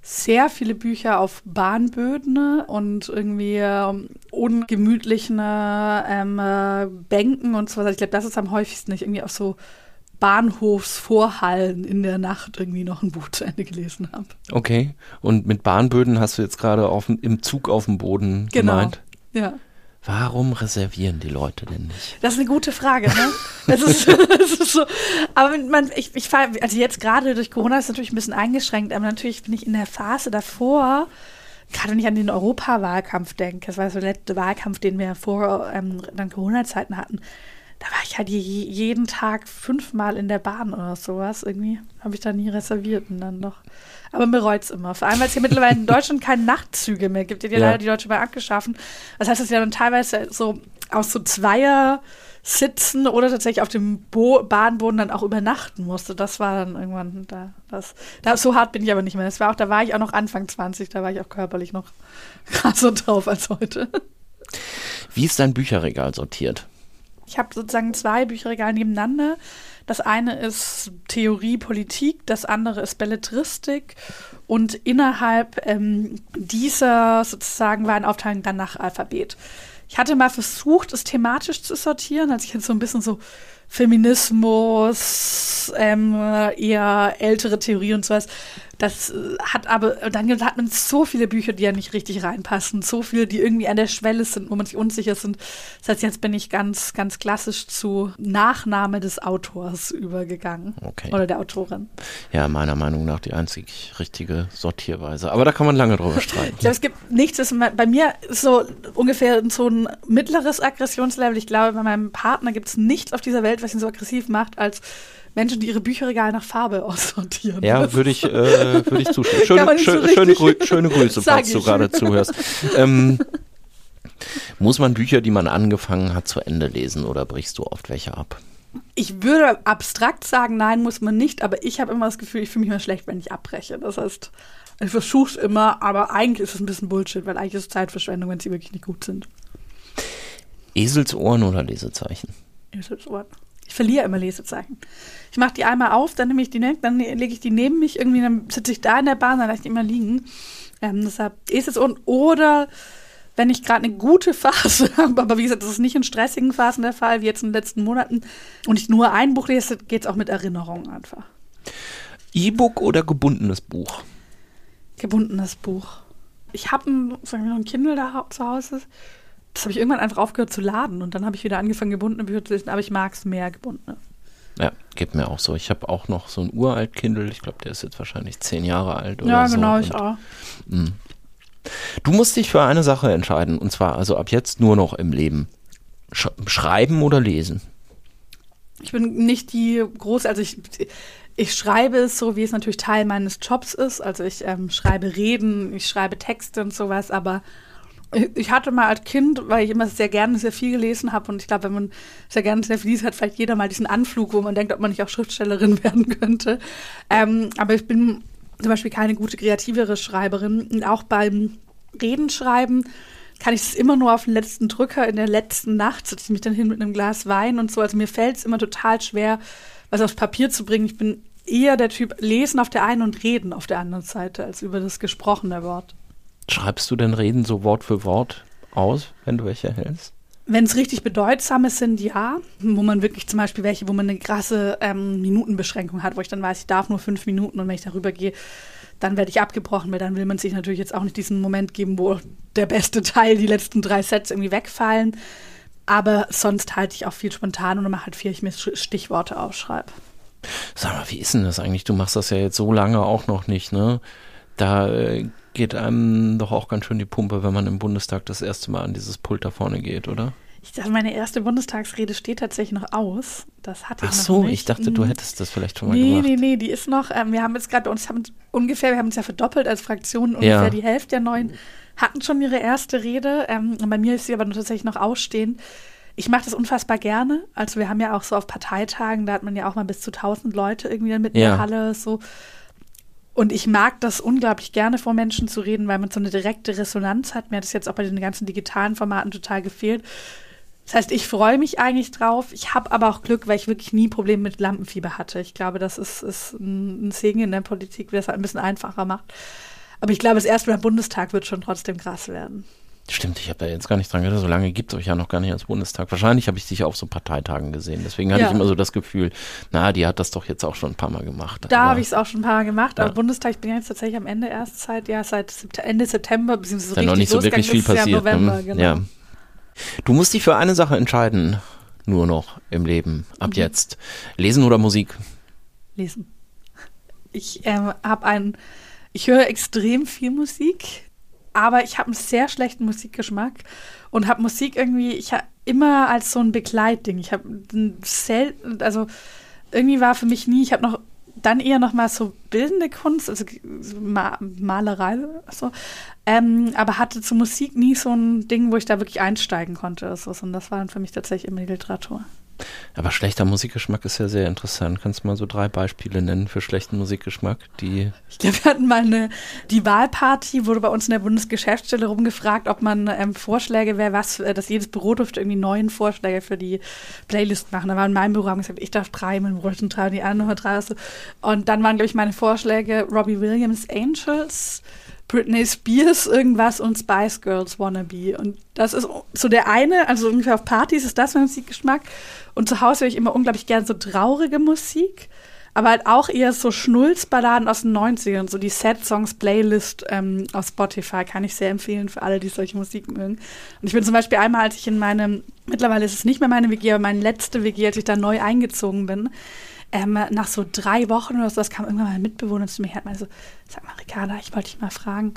sehr viele Bücher auf Bahnböden und irgendwie ähm, ungemütlichen ähm, äh, Bänken und so was. Also ich glaube, das ist am häufigsten. Ich irgendwie auf so Bahnhofsvorhallen in der Nacht irgendwie noch ein Buch zu Ende gelesen habe. Okay. Und mit Bahnböden hast du jetzt gerade im Zug auf dem Boden genau. gemeint? Ja. Warum reservieren die Leute denn nicht? Das ist eine gute Frage, ne? das, ist, das ist so. Aber man, ich, ich fahre, also jetzt gerade durch Corona ist es natürlich ein bisschen eingeschränkt, aber natürlich bin ich in der Phase davor, gerade wenn ich an den Europawahlkampf denke, das war so der letzte Wahlkampf, den wir vor ähm, dann Corona-Zeiten hatten, da war ich halt je, jeden Tag fünfmal in der Bahn oder sowas. Irgendwie habe ich da nie reserviert und dann doch. Aber bereut es immer. Vor allem, weil es hier mittlerweile in Deutschland keine Nachtzüge mehr gibt. Die hat ja leider die Deutsche Bahn abgeschaffen. Das heißt, es ist ja dann teilweise so aus so Zweier sitzen oder tatsächlich auf dem Bo Bahnboden dann auch übernachten musste. Das war dann irgendwann da. Das, da, so hart bin ich aber nicht mehr. Das war auch, da war ich auch noch Anfang 20, da war ich auch körperlich noch krasser drauf als heute. Wie ist dein Bücherregal sortiert? Ich habe sozusagen zwei Bücherregale nebeneinander. Das eine ist Theorie, Politik, das andere ist Belletristik. Und innerhalb ähm, dieser sozusagen war ein Aufteilung dann nach Alphabet. Ich hatte mal versucht, es thematisch zu sortieren, als ich jetzt so ein bisschen so Feminismus, ähm, eher ältere Theorie und sowas. Das äh, hat aber, dann hat man so viele Bücher, die ja nicht richtig reinpassen, so viele, die irgendwie an der Schwelle sind, wo man sich unsicher sind. Das heißt, jetzt bin ich ganz, ganz klassisch zu Nachname des Autors übergegangen. Okay. Oder der Autorin. Ja, meiner Meinung nach die einzig richtige Sortierweise. Aber da kann man lange drüber streiten. ich glaube, es gibt nichts, was man, bei mir ist so ungefähr so ein mittleres Aggressionslevel. Ich glaube, bei meinem Partner gibt es nichts auf dieser Welt, was ihn so aggressiv macht, als Menschen, die ihre Bücherregale nach Farbe aussortieren. Ja, würde ich, äh, würde ich zustimmen. Schöne, schön, so schöne, Grü schöne Grüße, falls du gerade zuhörst. Ähm, muss man Bücher, die man angefangen hat, zu Ende lesen oder brichst du oft welche ab? Ich würde abstrakt sagen, nein, muss man nicht, aber ich habe immer das Gefühl, ich fühle mich immer schlecht, wenn ich abbreche. Das heißt, ich versuche es immer, aber eigentlich ist es ein bisschen Bullshit, weil eigentlich ist es Zeitverschwendung, wenn sie wirklich nicht gut sind. Eselsohren oder Lesezeichen? Eselsohren. Ich verliere immer Lesezeichen. Ich mache die einmal auf, dann nehme ich die, dann lege ich die neben mich, irgendwie, dann sitze ich da in der Bahn, dann lasse ich die immer liegen. Ähm, deshalb ist es und oder wenn ich gerade eine gute Phase habe, aber wie gesagt, das ist nicht in stressigen Phasen der Fall, wie jetzt in den letzten Monaten, und ich nur ein Buch lese, geht es auch mit Erinnerungen einfach. E-Book oder gebundenes Buch? Gebundenes Buch. Ich habe ein, sagen wir noch ein Kindle da zu Hause das habe ich irgendwann einfach aufgehört zu laden und dann habe ich wieder angefangen, gebundene Bücher zu lesen, aber ich mag es mehr gebundene. Ja, geht mir auch so. Ich habe auch noch so ein uralt Kindle, ich glaube, der ist jetzt wahrscheinlich zehn Jahre alt oder ja, so. Ja, genau, ich auch. Mh. Du musst dich für eine Sache entscheiden und zwar also ab jetzt nur noch im Leben. Sch schreiben oder lesen? Ich bin nicht die große, also ich, ich schreibe es so, wie es natürlich Teil meines Jobs ist. Also ich ähm, schreibe Reden, ich schreibe Texte und sowas, aber ich hatte mal als Kind, weil ich immer sehr gerne sehr viel gelesen habe und ich glaube, wenn man sehr gerne sehr viel liest, hat vielleicht jeder mal diesen Anflug, wo man denkt, ob man nicht auch Schriftstellerin werden könnte. Ähm, aber ich bin zum Beispiel keine gute kreativere Schreiberin und auch beim Redenschreiben kann ich es immer nur auf den letzten Drücker in der letzten Nacht, setze ich mich dann hin mit einem Glas Wein und so. Also mir fällt es immer total schwer, was aufs Papier zu bringen. Ich bin eher der Typ Lesen auf der einen und Reden auf der anderen Seite, als über das gesprochene Wort. Schreibst du denn Reden so Wort für Wort aus, wenn du welche hältst? Wenn es richtig bedeutsame sind, ja. Wo man wirklich zum Beispiel welche, wo man eine krasse ähm, Minutenbeschränkung hat, wo ich dann weiß, ich darf nur fünf Minuten und wenn ich darüber gehe, dann werde ich abgebrochen, weil dann will man sich natürlich jetzt auch nicht diesen Moment geben, wo der beste Teil, die letzten drei Sets irgendwie wegfallen. Aber sonst halte ich auch viel spontan und mache halt viel, ich mir Stichworte aufschreibe. Sag mal, wie ist denn das eigentlich? Du machst das ja jetzt so lange auch noch nicht, ne? Da äh, geht einem doch auch ganz schön die Pumpe, wenn man im Bundestag das erste Mal an dieses Pult da vorne geht, oder? Ich dachte, meine erste Bundestagsrede steht tatsächlich noch aus. Das hatte ich Ach noch so, nicht. ich dachte, du Mhm. hättest das vielleicht schon mal Nee, gemacht. nee, nee, die ist noch, ähm, wir haben jetzt gerade bei uns haben ungefähr, wir haben uns ja verdoppelt als Fraktion, ungefähr Ja. die Hälfte der Neuen hatten schon ihre erste Rede. Ähm, bei mir ist sie aber tatsächlich noch ausstehen. Ich mache das unfassbar gerne. Also wir haben ja auch so auf Parteitagen, da hat man ja auch mal bis zu 1000 Leute irgendwie dann mit in Ja. der Halle so. Und ich mag das unglaublich gerne, vor Menschen zu reden, weil man so eine direkte Resonanz hat. Mir hat es jetzt auch bei den ganzen digitalen Formaten total gefehlt. Das heißt, ich freue mich eigentlich drauf. Ich habe aber auch Glück, weil ich wirklich nie Probleme mit Lampenfieber hatte. Ich glaube, das ist, ist ein Segen in der Politik, der es halt ein bisschen einfacher macht. Aber ich glaube, das erste Mal im Bundestag wird schon trotzdem krass werden. Stimmt, ich habe da jetzt gar nicht dran gedacht. So lange gibt es euch ja noch gar nicht als Bundestag. Wahrscheinlich habe ich dich auf so Parteitagen gesehen. Deswegen hatte Ja. ich immer so das Gefühl, na, die hat das doch jetzt auch schon ein paar Mal gemacht. Da Aber- habe ich es auch schon ein paar Mal gemacht, aber Ja. Bundestag, ich bin ja jetzt tatsächlich am Ende erst seit, ja, seit Ende September, beziehungsweise ist ja noch nicht so wirklich viel passiert. Ja, November, ne? genau. ja. Du musst dich für eine Sache entscheiden, nur noch im Leben, ab Mhm. jetzt. Lesen oder Musik? lesen. Ich ähm, habe einen, ich höre extrem viel Musik, aber ich habe einen sehr schlechten Musikgeschmack und habe Musik irgendwie, ich habe immer als so ein Begleitding. Ich habe selten, also irgendwie war für mich nie, ich habe noch dann eher noch mal so bildende Kunst, also so Ma Malerei, so, ähm, aber hatte zu Musik nie so ein Ding, wo ich da wirklich einsteigen konnte. So, und das war dann für mich tatsächlich immer die Literatur. Aber schlechter Musikgeschmack ist ja sehr interessant. Kannst du mal so drei Beispiele nennen für schlechten Musikgeschmack, die Ich glaube, wir hatten mal eine, die Wahlparty, wurde bei uns in der Bundesgeschäftsstelle rumgefragt, ob man ähm, Vorschläge wäre, was, äh, dass jedes Büro durfte irgendwie neuen Vorschläge für die Playlist machen. Da war in meinem Büro, haben gesagt, ich darf drei, mein Büro dürfen drei, die anderen drei. Also. Und dann waren, glaube ich, meine Vorschläge Robbie Williams Angels, Britney Spears irgendwas und Spice Girls Wannabe. Und das ist so der eine, also ungefähr auf Partys ist das mein Musikgeschmack. Und zu Hause höre ich immer unglaublich gerne so traurige Musik aber halt auch eher so Schnulzballaden aus den 90ern, so die Sad Songs Playlist ähm, auf Spotify kann ich sehr empfehlen für alle, die solche Musik mögen. Und ich bin zum Beispiel einmal, als ich in meinem, mittlerweile ist es nicht mehr meine WG, aber meine letzte WG, als ich da neu eingezogen bin, ähm, nach so drei Wochen oder so, das kam irgendwann mal ein Mitbewohner zu mir, hat mal so, sag mal, Ricarda, ich wollte dich mal fragen,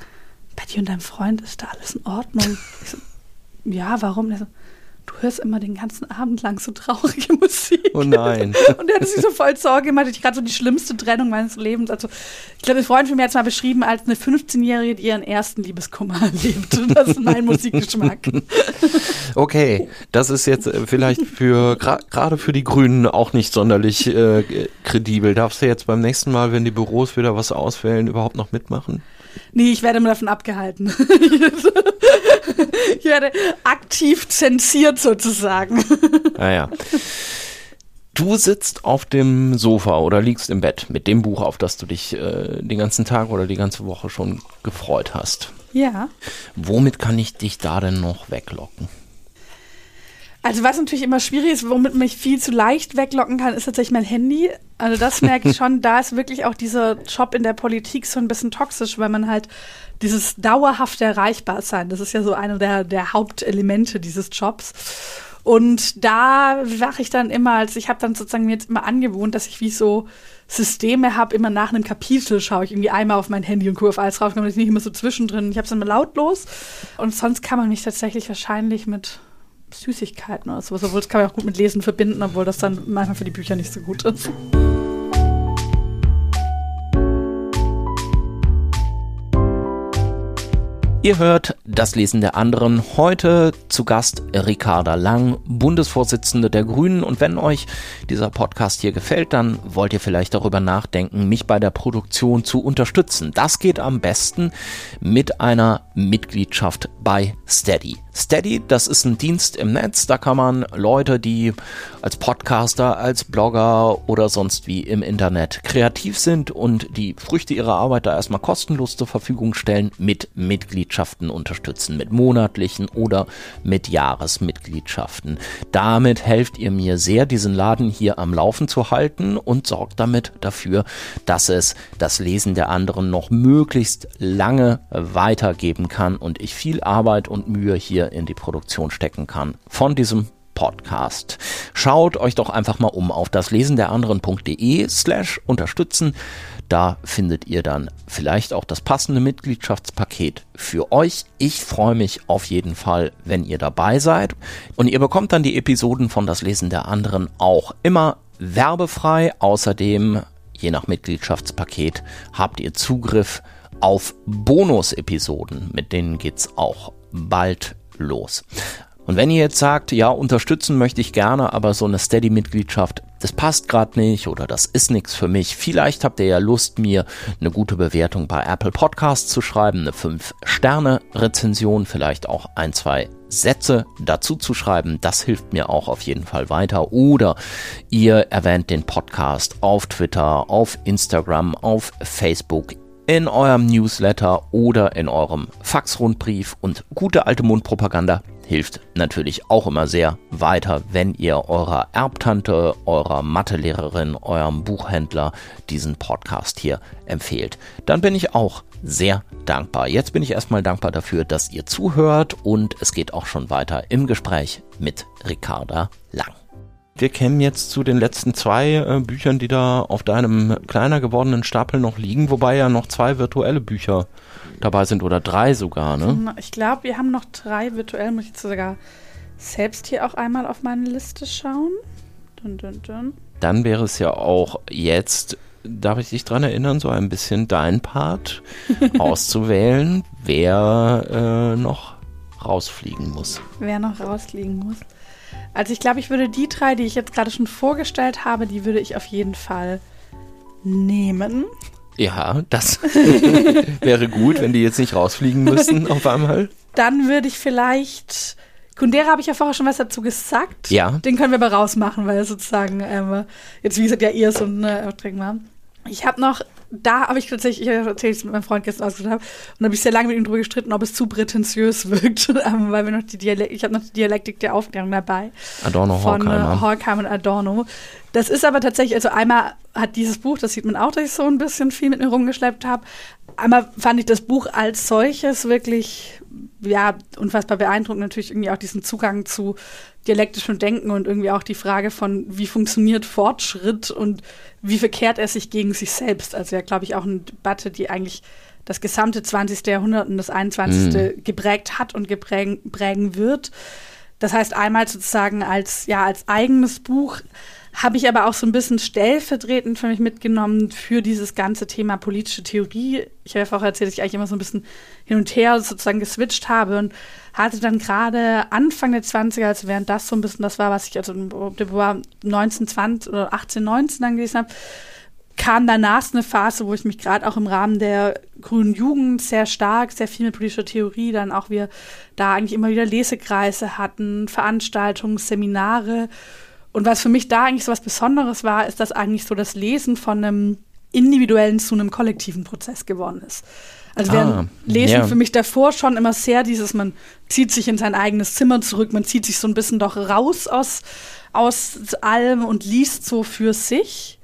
bei dir und deinem Freund ist da alles in Ordnung? Ich so, ja, warum? Der so, du hörst immer den ganzen Abend lang so traurige Musik. Oh nein. Und er hat sich so voll Sorge gemacht. Ich gerade so die schlimmste Trennung meines Lebens. Also, ich glaube, ein Freund von mir hat es mal beschrieben als eine 15-Jährige, die ihren ersten Liebeskummer erlebt. Das ist mein Musikgeschmack. Okay, das ist jetzt äh, vielleicht für gra- gerade für die Grünen auch nicht sonderlich äh, kredibel. Darfst du jetzt beim nächsten Mal, wenn die Büros wieder was auswählen, überhaupt noch mitmachen? Nee, ich werde immer davon abgehalten. ich werde aktiv zensiert sozusagen. Naja. Du sitzt auf dem Sofa oder liegst im Bett mit dem Buch, auf das du dich äh, den ganzen Tag oder die ganze Woche schon gefreut hast. Ja. Womit kann ich dich da denn noch weglocken? Also was natürlich immer schwierig ist, womit man mich viel zu leicht weglocken kann, ist tatsächlich mein Handy. Also das merke ich schon, da ist wirklich auch dieser Job in der Politik so ein bisschen toxisch, weil man halt dieses dauerhafte Erreichbarsein, das ist ja so einer der, der Hauptelemente dieses Jobs. Und da wache ich dann immer, also ich habe dann sozusagen mir jetzt immer angewohnt, dass ich wie so Systeme habe, immer nach einem Kapitel schaue ich irgendwie einmal auf mein Handy und gucke auf alles drauf, ich nicht immer so zwischendrin. Ich habe es immer lautlos und sonst kann man mich tatsächlich wahrscheinlich mit Süßigkeiten oder sowas, obwohl das kann man auch gut mit Lesen verbinden, obwohl das dann manchmal für die Bücher nicht so gut ist. Ihr hört das Lesen der anderen. Heute zu Gast Ricarda Lang, Bundesvorsitzende der Grünen. Und wenn euch dieser Podcast hier gefällt, dann wollt ihr vielleicht darüber nachdenken, mich bei der Produktion zu unterstützen. Das geht am besten mit einer Mitgliedschaft bei Steady. Steady, das ist ein Dienst im Netz, da kann man Leute, die als Podcaster, als Blogger oder sonst wie im Internet kreativ sind und die Früchte ihrer Arbeit da erstmal kostenlos zur Verfügung stellen, mit Mitgliedschaften unterstützen, mit monatlichen oder mit Jahresmitgliedschaften. Damit helft ihr mir sehr, diesen Laden hier am Laufen zu halten und sorgt damit dafür, dass es das Lesen der anderen noch möglichst lange weitergeben kann und ich viel Arbeit und Mühe hier in die Produktion stecken kann von diesem Podcast. Schaut euch doch einfach mal um auf das Lesen der anderen.de slash unterstützen. Da findet ihr dann vielleicht auch das passende Mitgliedschaftspaket für euch. Ich freue mich auf jeden Fall, wenn ihr dabei seid. Und ihr bekommt dann die Episoden von Das Lesen der anderen auch immer werbefrei. Außerdem, je nach Mitgliedschaftspaket, habt ihr Zugriff auf Bonus-Episoden. Mit denen geht's auch bald los. Und wenn ihr jetzt sagt, ja, unterstützen möchte ich gerne, aber so eine Steady-Mitgliedschaft, das passt gerade nicht oder das ist nichts für mich, vielleicht habt ihr ja Lust, mir eine gute Bewertung bei Apple Podcasts zu schreiben, eine 5-Sterne-Rezension, vielleicht auch ein, zwei Sätze dazu zu schreiben, das hilft mir auch auf jeden Fall weiter. Oder ihr erwähnt den Podcast auf Twitter, auf Instagram, auf Facebook, in eurem Newsletter oder in eurem Faxrundbrief und gute alte Mundpropaganda hilft natürlich auch immer sehr weiter, wenn ihr eurer Erbtante, eurer Mathelehrerin, eurem Buchhändler diesen Podcast hier empfehlt. Dann bin ich auch sehr dankbar. Jetzt bin ich erstmal dankbar dafür, dass ihr zuhört und es geht auch schon weiter im Gespräch mit Ricarda Lang. Wir kämen jetzt zu den letzten zwei äh, Büchern, die da auf deinem kleiner gewordenen Stapel noch liegen, wobei ja noch zwei virtuelle Bücher dabei sind oder drei sogar, ne? Ich glaube, wir haben noch drei virtuell, muss ich jetzt sogar selbst hier auch einmal auf meine Liste schauen. Dun, dun, dun. Dann wäre es ja auch jetzt, darf ich dich dran erinnern, so ein bisschen dein Part auszuwählen, wer äh, noch rausfliegen muss. Wer noch rausfliegen muss. Also ich glaube, ich würde die drei, die ich jetzt gerade schon vorgestellt habe, die würde ich auf jeden Fall nehmen. Ja, das wäre gut, wenn die jetzt nicht rausfliegen müssten auf einmal. Dann würde ich vielleicht. Kundera habe ich ja vorher schon was dazu gesagt. Ja. Den können wir aber rausmachen, weil sozusagen ähm, jetzt, wie gesagt, ja eher so ein äh, war. Ich habe noch da habe ich tatsächlich, ich erzähle es mit meinem Freund gestern ausgesucht habe, und habe ich sehr lange mit ihm darüber gestritten, ob es zu prätentiös wirkt, ähm, weil wir noch die Dialektik, ich habe noch die Dialektik der Aufklärung dabei. Adorno, von Horkheimer. Äh, Horkheimer und Adorno. Das ist aber tatsächlich, also einmal hat dieses Buch, das sieht man auch, dass ich so ein bisschen viel mit mir rumgeschleppt habe. Einmal fand ich das Buch als solches wirklich, ja, unfassbar beeindruckend. Natürlich irgendwie auch diesen Zugang zu dialektischem Denken und irgendwie auch die Frage von, wie funktioniert Fortschritt und wie verkehrt er sich gegen sich selbst. Also ja, glaube ich, auch eine Debatte, die eigentlich das gesamte 20. Jahrhundert und das 21. Mhm. geprägt hat und geprägen wird. Das heißt, einmal sozusagen als, ja, als eigenes Buch habe ich aber auch so ein bisschen stellvertretend für mich mitgenommen für dieses ganze Thema politische Theorie. Ich habe ja vorher erzählt, dass ich eigentlich immer so ein bisschen hin und her sozusagen geswitcht habe und hatte dann gerade Anfang der 20er, also während das so ein bisschen das war, was ich also war 19, 20 oder 18, 19 dann gelesen habe, kam danach eine Phase, wo ich mich gerade auch im Rahmen der grünen Jugend sehr stark, sehr viel mit politischer Theorie, dann auch wir da eigentlich immer wieder Lesekreise hatten, Veranstaltungen, Seminare. Und was für mich da eigentlich so was Besonderes war, ist, dass eigentlich so das Lesen von einem individuellen zu einem kollektiven Prozess geworden ist. Also während ah, Lesen ja. für mich davor schon immer sehr dieses, man zieht sich in sein eigenes Zimmer zurück, man zieht sich so ein bisschen doch raus aus, aus allem und liest so für sich,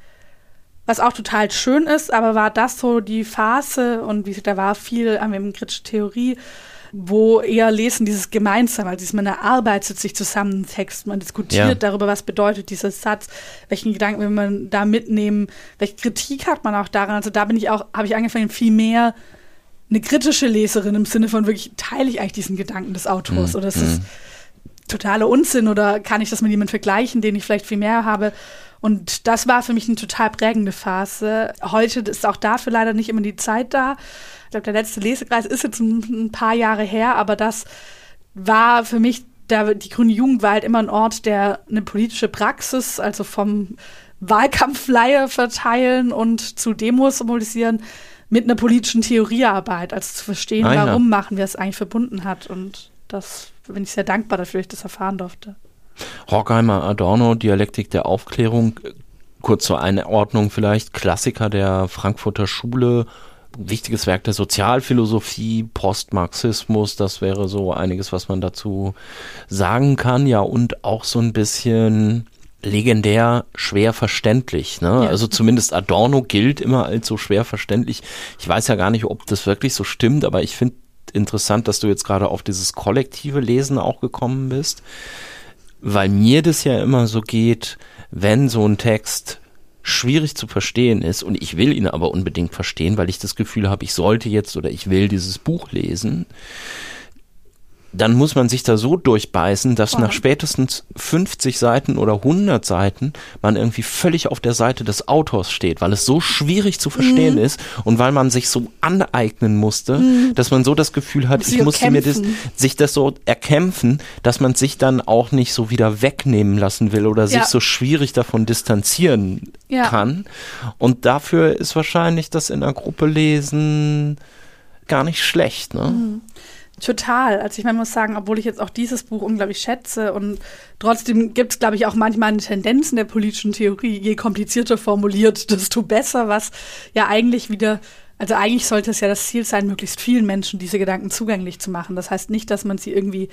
was auch total schön ist, aber war das so die Phase und wie da war viel an dem kritische Theorie, wo eher Lesen dieses Gemeinsam, also man erarbeitet sich zusammen Text, man diskutiert ja. darüber, was bedeutet dieser Satz, welchen Gedanken will man da mitnehmen, welche Kritik hat man auch daran. Also da bin ich auch, habe ich angefangen, viel mehr eine kritische Leserin im Sinne von wirklich, teile ich eigentlich diesen Gedanken des Autors mhm. oder ist das mhm. totaler Unsinn oder kann ich das mit jemandem vergleichen, den ich vielleicht viel mehr habe? Und das war für mich eine total prägende Phase. Heute ist auch dafür leider nicht immer die Zeit da. Ich glaube, der letzte Lesekreis ist jetzt ein, paar Jahre her, aber das war für mich, da, die Grüne Jugend war halt immer ein Ort, der eine politische Praxis, also vom Wahlkampfflyer verteilen und zu Demos mobilisieren, mit einer politischen Theoriearbeit, also zu verstehen, ah, ja. warum machen wir es eigentlich verbunden hat. Und das bin ich sehr dankbar dafür, dass ich das erfahren durfte. Horkheimer Adorno, Dialektik der Aufklärung, kurz zur Einordnung vielleicht, Klassiker der Frankfurter Schule, wichtiges Werk der Sozialphilosophie, Postmarxismus, das wäre so einiges, was man dazu sagen kann, ja, und auch so ein bisschen legendär schwer verständlich. Ne? Ja. Also zumindest Adorno gilt immer als so schwer verständlich. Ich weiß ja gar nicht, ob das wirklich so stimmt, aber ich finde interessant, dass du jetzt gerade auf dieses kollektive Lesen auch gekommen bist. Weil mir das ja immer so geht, wenn so ein Text schwierig zu verstehen ist und ich will ihn aber unbedingt verstehen, weil ich das Gefühl habe, ich sollte jetzt oder ich will dieses Buch lesen, dann muss man sich da so durchbeißen, dass nach spätestens 50 Seiten oder 100 Seiten man irgendwie völlig auf der Seite des Autors steht, weil es so schwierig zu verstehen mhm. ist und weil man sich so aneignen musste, mhm. dass man so das Gefühl hat, ich musste kämpfen. mir das, sich das so erkämpfen, dass man sich dann auch nicht so wieder wegnehmen lassen will oder ja. sich so schwierig davon distanzieren ja. kann. Und dafür ist wahrscheinlich das in einer Gruppe lesen gar nicht schlecht. Ne? Mhm. Total. Also ich meine, muss sagen, obwohl ich jetzt auch dieses Buch unglaublich schätze und trotzdem gibt es, glaube ich, auch manchmal eine Tendenz in der politischen Theorie, je komplizierter formuliert, desto besser, was ja eigentlich wieder, also eigentlich sollte es ja das Ziel sein, möglichst vielen Menschen diese Gedanken zugänglich zu machen. Das heißt nicht, dass man sie irgendwie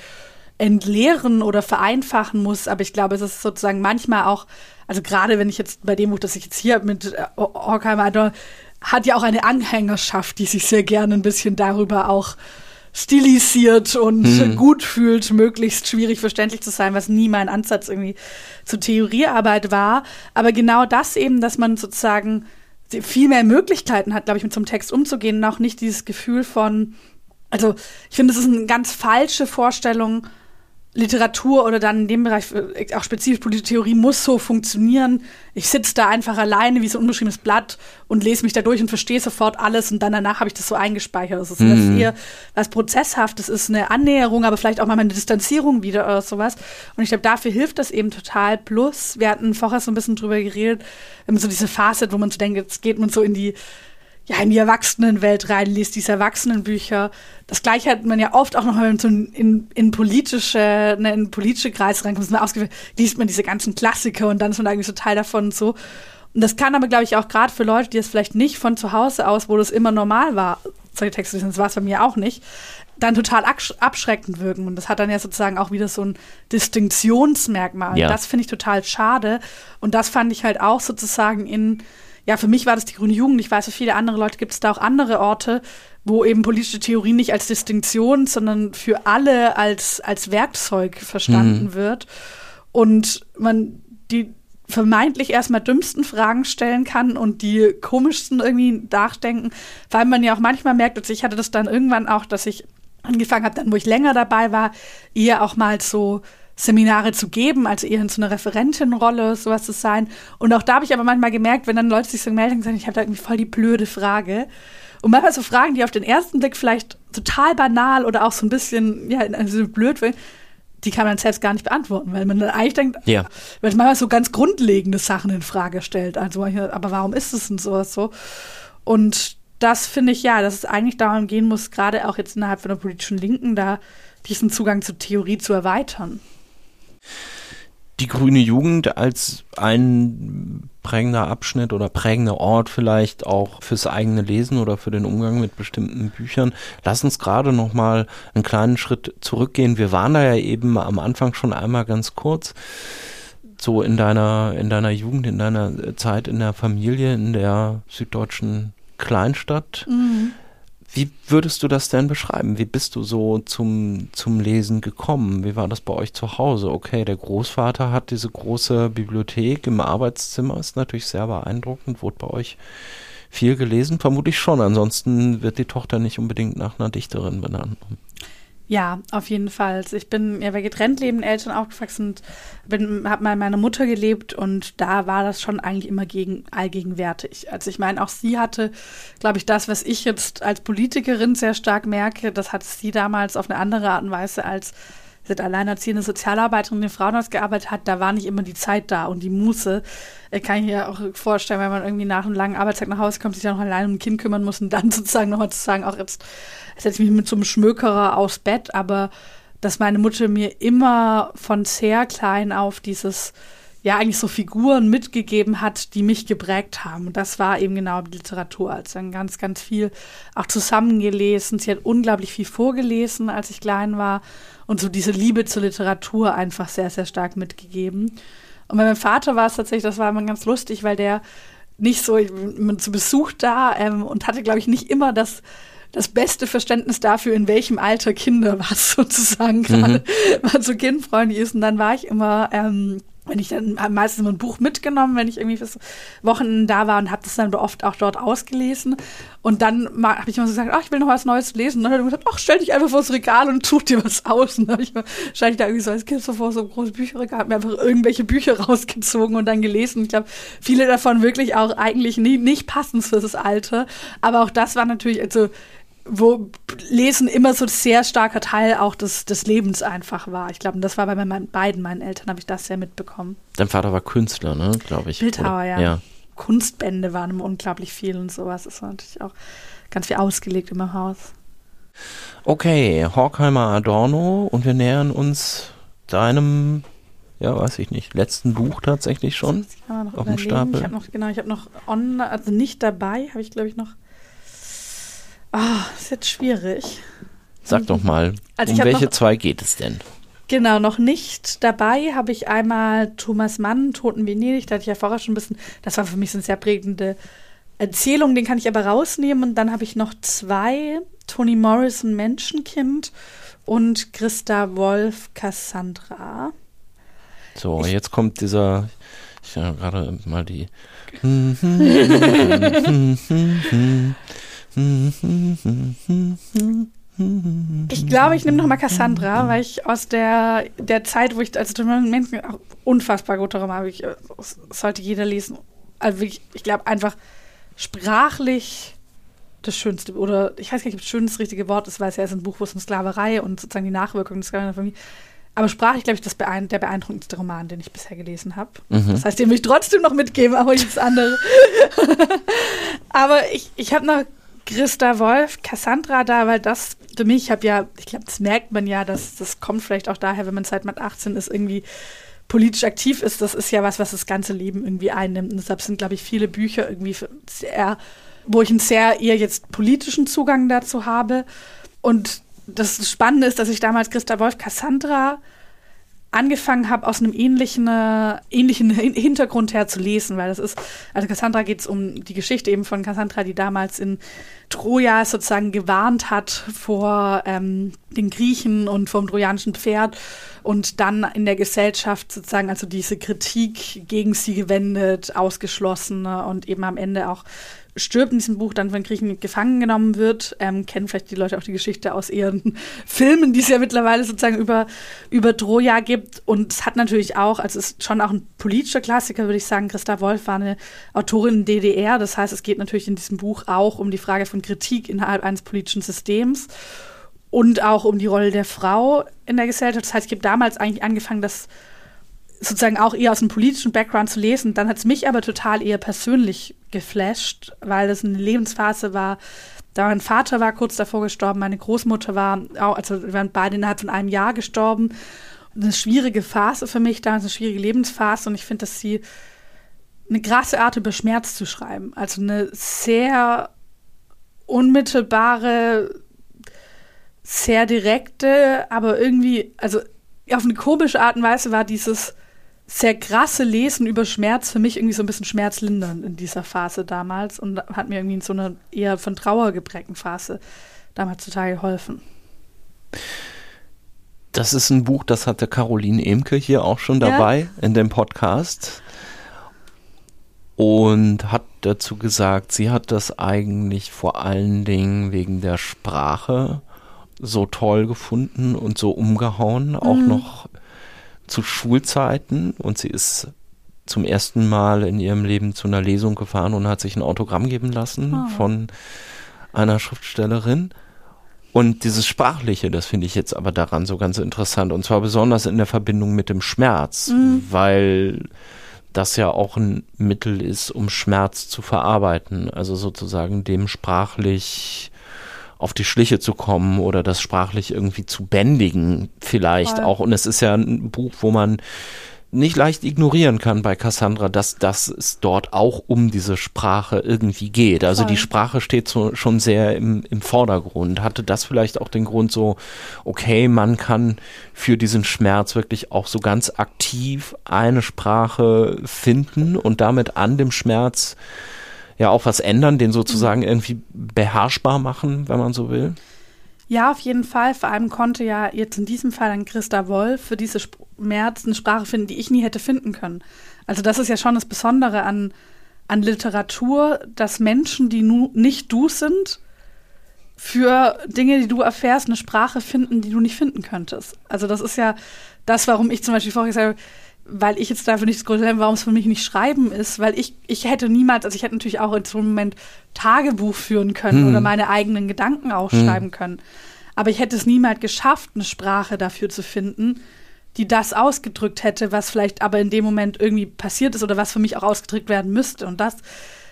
entleeren oder vereinfachen muss, aber ich glaube, es ist sozusagen manchmal auch, also gerade wenn ich jetzt bei dem Buch, das ich jetzt hier mit äh, Horkheimer hat ja auch eine Anhängerschaft, die sich sehr gerne ein bisschen darüber auch stilisiert und hm. gut fühlt, möglichst schwierig verständlich zu sein, was nie mein Ansatz irgendwie zur Theoriearbeit war. Aber genau das eben, dass man sozusagen viel mehr Möglichkeiten hat, glaube ich, mit so einem Text umzugehen und auch nicht dieses Gefühl von, also ich finde, es ist eine ganz falsche Vorstellung, Literatur oder dann in dem Bereich äh, auch spezifisch politische Theorie muss so funktionieren. Ich sitze da einfach alleine wie so ein unbeschriebenes Blatt und lese mich da durch und verstehe sofort alles und dann danach habe ich das so eingespeichert. Das ist mhm. eher was Prozesshaftes, ist eine Annäherung, aber vielleicht auch mal eine Distanzierung wieder oder sowas. Und ich glaube, dafür hilft das eben total. Plus, wir hatten vorher so ein bisschen drüber geredet, so diese Phase, wo man so denkt, jetzt geht man so in die ja, in die Erwachsenenwelt reinliest, diese Erwachsenenbücher. Das gleiche hat man ja oft auch noch, wenn man so in, in politische, ne, in politische Kreise reinkommt, man ausgewählt, liest man diese ganzen Klassiker und dann ist man eigentlich so Teil davon und so. Und das kann aber, glaube ich, auch gerade für Leute, die es vielleicht nicht von zu Hause aus, wo das immer normal war, solche Texte lesen, das war es bei mir auch nicht, dann total abschreckend wirken. Und das hat dann ja sozusagen auch wieder so ein Distinktionsmerkmal. Ja. Das finde ich total schade. Und das fand ich halt auch sozusagen in ja, für mich war das die Grüne Jugend. Ich weiß, für viele andere Leute gibt es da auch andere Orte, wo eben politische Theorie nicht als Distinktion, sondern für alle als, als Werkzeug verstanden mhm. wird. Und man die vermeintlich erstmal dümmsten Fragen stellen kann und die komischsten irgendwie nachdenken, weil man ja auch manchmal merkt, also ich hatte das dann irgendwann auch, dass ich angefangen habe, dann wo ich länger dabei war, eher auch mal so Seminare zu geben, also eher in so einer Referentenrolle, sowas zu sein. Und auch da habe ich aber manchmal gemerkt, wenn dann Leute sich so melden und sagen, ich habe da irgendwie voll die blöde Frage. Und manchmal so Fragen, die auf den ersten Blick vielleicht total banal oder auch so ein bisschen, ja, also blöd sind, die kann man selbst gar nicht beantworten, weil man dann eigentlich denkt, ja. weil man manchmal so ganz grundlegende Sachen in Frage stellt. Also, aber warum ist es denn sowas so? Und das finde ich ja, dass es eigentlich darum gehen muss, gerade auch jetzt innerhalb von der politischen Linken, da diesen Zugang zur Theorie zu erweitern die grüne Jugend als ein prägender Abschnitt oder prägender Ort vielleicht auch fürs eigene Lesen oder für den Umgang mit bestimmten Büchern. Lass uns gerade noch mal einen kleinen Schritt zurückgehen. Wir waren da ja eben am Anfang schon einmal ganz kurz so in deiner in deiner Jugend, in deiner Zeit in der Familie in der süddeutschen Kleinstadt. Mhm. Wie würdest du das denn beschreiben? Wie bist du so zum, zum Lesen gekommen? Wie war das bei euch zu Hause? Okay, der Großvater hat diese große Bibliothek im Arbeitszimmer, ist natürlich sehr beeindruckend. Wurde bei euch viel gelesen? Vermutlich schon. Ansonsten wird die Tochter nicht unbedingt nach einer Dichterin benannt. Ja, auf jeden Fall. Ich bin ja bei getrennt lebenden Eltern aufgewachsen und habe mal meine Mutter gelebt und da war das schon eigentlich immer gegen, allgegenwärtig. Also ich meine, auch sie hatte, glaube ich, das, was ich jetzt als Politikerin sehr stark merke, das hat sie damals auf eine andere Art und Weise als hat alleinerziehende Sozialarbeiterin in den Frauenhaus gearbeitet hat, da war nicht immer die Zeit da und die Muße. Ich kann ich mir auch vorstellen, wenn man irgendwie nach einem langen Arbeitstag nach Hause kommt, sich dann noch allein um ein Kind kümmern muss und dann sozusagen nochmal zu sagen, auch jetzt setze ich mich mit so einem Schmökerer aufs Bett, aber dass meine Mutter mir immer von sehr klein auf dieses ja eigentlich so Figuren mitgegeben hat, die mich geprägt haben. Und das war eben genau die Literatur. Also dann ganz, ganz viel auch zusammengelesen. Sie hat unglaublich viel vorgelesen, als ich klein war. Und so diese Liebe zur Literatur einfach sehr, sehr stark mitgegeben. Und bei meinem Vater war es tatsächlich, das war immer ganz lustig, weil der nicht so zu Besuch da ähm, und hatte, glaube ich, nicht immer das das beste Verständnis dafür, in welchem Alter Kinder was sozusagen gerade mhm. so kindfreundlich ist. Und dann war ich immer ähm, wenn ich dann meistens ein Buch mitgenommen, wenn ich irgendwie fürs Wochenende da war und habe das dann oft auch dort ausgelesen. Und dann habe ich immer so gesagt, ach, ich will noch was Neues lesen. Und dann hat er gesagt, ach, stell dich einfach vors Regal und tut dir was aus. Und dann habe ich wahrscheinlich da irgendwie so als Kind so vor so ein großes Bücherregal, habe mir einfach irgendwelche Bücher rausgezogen und dann gelesen. Ich glaube, viele davon wirklich auch eigentlich nie, nicht passend für das Alter. Aber auch das war natürlich, also wo Lesen immer so ein sehr starker Teil auch des, des Lebens einfach war. Ich glaube, das war bei meinen, beiden meinen Eltern, habe ich das sehr mitbekommen. Dein Vater war Künstler, ne, glaube ich. Bildhauer, ja. ja. Kunstbände waren immer unglaublich viel und sowas. Das war natürlich auch ganz viel ausgelegt im Haus. Okay, Horkheimer Adorno und wir nähern uns deinem, ja, weiß ich nicht, letzten Buch tatsächlich schon. Das kann man noch auf dem Stapel. Ich habe noch, genau, ich habe noch on, also nicht dabei, habe ich glaube ich noch Ah, oh, ist jetzt schwierig. Sag doch mal, also um welche noch, zwei geht es denn? Genau, noch nicht dabei habe ich einmal Thomas Mann, Toten Venedig, da hatte ich ja vorher schon ein bisschen, das war für mich so eine sehr prägende Erzählung, den kann ich aber rausnehmen. Und dann habe ich noch zwei, Toni Morrison, Menschenkind und Christa Wolf, Cassandra. So, ich, jetzt kommt dieser, ich habe gerade mal die Ich glaube, ich nehme nochmal Cassandra, weil ich aus der, der Zeit, wo ich als Menschen auch unfassbar gute Roman habe, ich, sollte jeder lesen. Also ich, ich glaube einfach sprachlich das Schönste, oder ich weiß gar nicht, ob das richtige Wort ist, weil es ja ist ein Buch, wo es um Sklaverei und sozusagen die Nachwirkungen des Sklaverei aber sprachlich, glaube ich, das beein der beeindruckendste Roman, den ich bisher gelesen habe. Mhm. Das heißt, den will ich trotzdem noch mitgeben, aber nichts anderes. aber ich, ich habe noch Christa Wolf, Cassandra da, weil das für mich, ich habe ja, ich glaube, das merkt man ja, dass das kommt vielleicht auch daher, wenn man seit man 18 ist, irgendwie politisch aktiv ist. Das ist ja was, was das ganze Leben irgendwie einnimmt. Und deshalb sind, glaube ich, viele Bücher irgendwie sehr, wo ich einen sehr eher jetzt politischen Zugang dazu habe. Und das Spannende ist, dass ich damals Christa Wolf Cassandra angefangen habe, aus einem ähnlichen, äh, ähnlichen Hintergrund her zu lesen, weil das ist, also Cassandra geht es um die Geschichte eben von Cassandra, die damals in Troja sozusagen gewarnt hat vor ähm, den Griechen und vom trojanischen Pferd und dann in der Gesellschaft sozusagen also diese Kritik gegen sie gewendet, ausgeschlossen und eben am Ende auch stirbt in diesem Buch, dann von Griechen gefangen genommen wird. Ähm, kennen vielleicht die Leute auch die Geschichte aus ihren Filmen, die es ja mittlerweile sozusagen über, über Troja gibt. Und es hat natürlich auch, also es ist schon auch ein politischer Klassiker, würde ich sagen. Christa Wolf war eine Autorin in DDR. Das heißt, es geht natürlich in diesem Buch auch um die Frage von Kritik innerhalb eines politischen Systems und auch um die Rolle der Frau in der Gesellschaft. Das heißt, ich habe damals eigentlich angefangen, das sozusagen auch eher aus dem politischen Background zu lesen. Dann hat es mich aber total eher persönlich geflasht, weil es eine Lebensphase war. Da mein Vater war kurz davor gestorben, meine Großmutter war auch, also wir waren beide innerhalb von einem Jahr gestorben. Eine schwierige Phase für mich, damals eine schwierige Lebensphase und ich finde, dass sie eine krasse Art über Schmerz zu schreiben. Also eine sehr unmittelbare, sehr direkte, aber irgendwie, also auf eine komische Art und Weise war dieses sehr krasse Lesen über Schmerz für mich irgendwie so ein bisschen schmerzlindernd in dieser Phase damals und hat mir irgendwie in so einer eher von Trauer geprägten Phase damals total geholfen. Das ist ein Buch, das hatte Caroline Emke hier auch schon dabei ja. in dem Podcast und hat dazu gesagt, sie hat das eigentlich vor allen Dingen wegen der Sprache so toll gefunden und so umgehauen, auch mhm. noch zu Schulzeiten und sie ist zum ersten Mal in ihrem Leben zu einer Lesung gefahren und hat sich ein Autogramm geben lassen oh. von einer Schriftstellerin. Und dieses Sprachliche, das finde ich jetzt aber daran so ganz interessant. Und zwar besonders in der Verbindung mit dem Schmerz, mhm. weil das ja auch ein Mittel ist, um Schmerz zu verarbeiten. Also sozusagen dem sprachlich auf die Schliche zu kommen oder das sprachlich irgendwie zu bändigen vielleicht Voll. auch. Und es ist ja ein Buch, wo man nicht leicht ignorieren kann bei Cassandra, dass, dass es dort auch um diese Sprache irgendwie geht. Also Voll. die Sprache steht so, schon sehr im, im Vordergrund. Hatte das vielleicht auch den Grund so, okay, man kann für diesen Schmerz wirklich auch so ganz aktiv eine Sprache finden und damit an dem Schmerz ja auch was ändern, den sozusagen irgendwie beherrschbar machen, wenn man so will? Ja, auf jeden Fall. Vor allem konnte ja jetzt in diesem Fall dann Christa Wolf für diese Sp März eine Sprache finden, die ich nie hätte finden können. Also das ist ja schon das Besondere an, an Literatur, dass Menschen, die nu nicht du sind, für Dinge, die du erfährst, eine Sprache finden, die du nicht finden könntest. Also das ist ja das, warum ich zum Beispiel vorher gesagt habe, weil ich jetzt dafür nicht das Grund habe, warum es für mich nicht Schreiben ist, weil ich, ich hätte niemals, also ich hätte natürlich auch in so einem Moment Tagebuch führen können hm. oder meine eigenen Gedanken aufschreiben hm. können. Aber ich hätte es niemals geschafft, eine Sprache dafür zu finden, die das ausgedrückt hätte, was vielleicht aber in dem Moment irgendwie passiert ist oder was für mich auch ausgedrückt werden müsste. Und das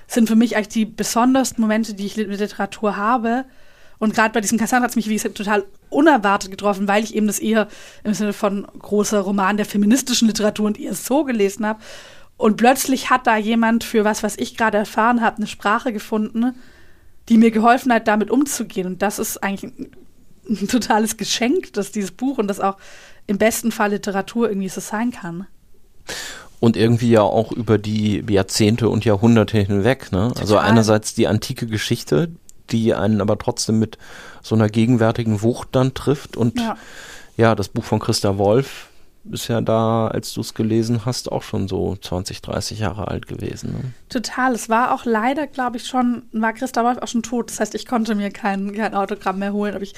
sind für mich eigentlich die besondersten Momente, die ich mit Literatur habe, und gerade bei diesem Cassandra hat es mich, wie gesagt, total unerwartet getroffen, weil ich eben das eher im Sinne von großer Roman der feministischen Literatur und eher so gelesen habe. Und plötzlich hat da jemand für was, was ich gerade erfahren habe, eine Sprache gefunden, die mir geholfen hat, damit umzugehen. Und das ist eigentlich ein, ein totales Geschenk, dass dieses Buch und das auch im besten Fall Literatur irgendwie so sein kann und irgendwie ja auch über die Jahrzehnte und Jahrhunderte hinweg. Ne? Also einerseits die antike Geschichte, die einen aber trotzdem mit so einer gegenwärtigen Wucht dann trifft. Und ja, ja das Buch von Christa Wolf ist ja da, als du es gelesen hast, auch schon so 20, 30 Jahre alt gewesen. Ne? Total. Es war auch leider, glaube ich, schon, war Christa Wolf auch schon tot. Das heißt, ich konnte mir kein, kein Autogramm mehr holen. Aber ich,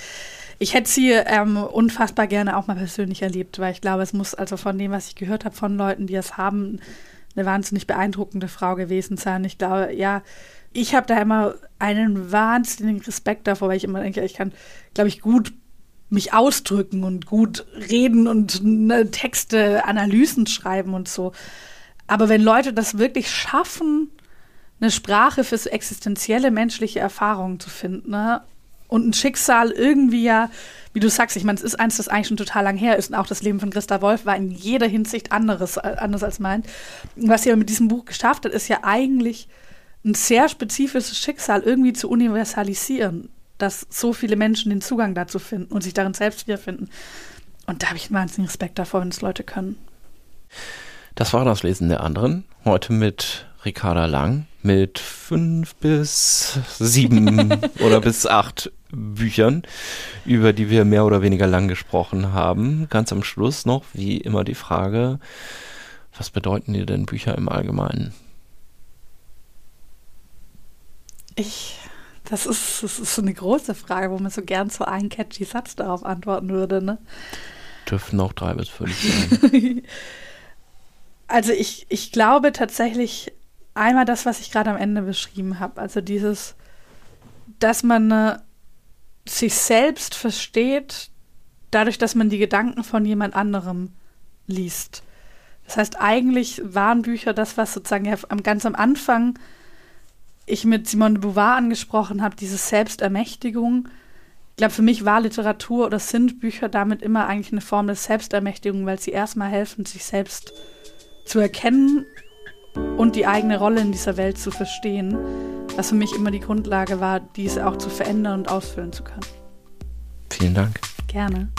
ich hätte sie ähm, unfassbar gerne auch mal persönlich erlebt, weil ich glaube, es muss also von dem, was ich gehört habe von Leuten, die es haben, eine wahnsinnig beeindruckende Frau gewesen sein. Ich glaube, ja, ich habe da immer einen wahnsinnigen Respekt davor, weil ich immer denke, ich kann, glaube ich, gut mich ausdrücken und gut reden und ne, Texte, Analysen schreiben und so. Aber wenn Leute das wirklich schaffen, eine Sprache für so existenzielle menschliche Erfahrungen zu finden, ne? und ein Schicksal irgendwie ja, wie du sagst, ich meine, es ist eins, das eigentlich schon total lang her ist und auch das Leben von Christa Wolf war in jeder Hinsicht anderes, äh, anders als mein. Was sie aber mit diesem Buch geschafft hat, ist ja eigentlich ein sehr spezifisches Schicksal irgendwie zu universalisieren, dass so viele Menschen den Zugang dazu finden und sich darin selbst wiederfinden. Und da habe ich einen wahnsinnigen Respekt davor, wenn es Leute können. Das war das Lesen der anderen. Heute mit Ricarda Lang mit fünf bis sieben oder bis acht Büchern, über die wir mehr oder weniger lang gesprochen haben. Ganz am Schluss noch, wie immer, die Frage, was bedeuten dir denn Bücher im Allgemeinen? Ich, das ist, das ist so eine große Frage, wo man so gern so einen catchy Satz darauf antworten würde, ne? Dürfen auch drei bis fünf sein. also ich, ich glaube tatsächlich einmal das, was ich gerade am Ende beschrieben habe. Also dieses, dass man äh, sich selbst versteht, dadurch, dass man die Gedanken von jemand anderem liest. Das heißt, eigentlich waren Bücher das, was sozusagen ja ganz am Anfang ich mit Simone de Beauvoir angesprochen habe, diese Selbstermächtigung. Ich glaube, für mich war Literatur oder sind Bücher damit immer eigentlich eine Form der Selbstermächtigung, weil sie erstmal helfen, sich selbst zu erkennen und die eigene Rolle in dieser Welt zu verstehen, was für mich immer die Grundlage war, diese auch zu verändern und ausfüllen zu können. Vielen Dank. Gerne.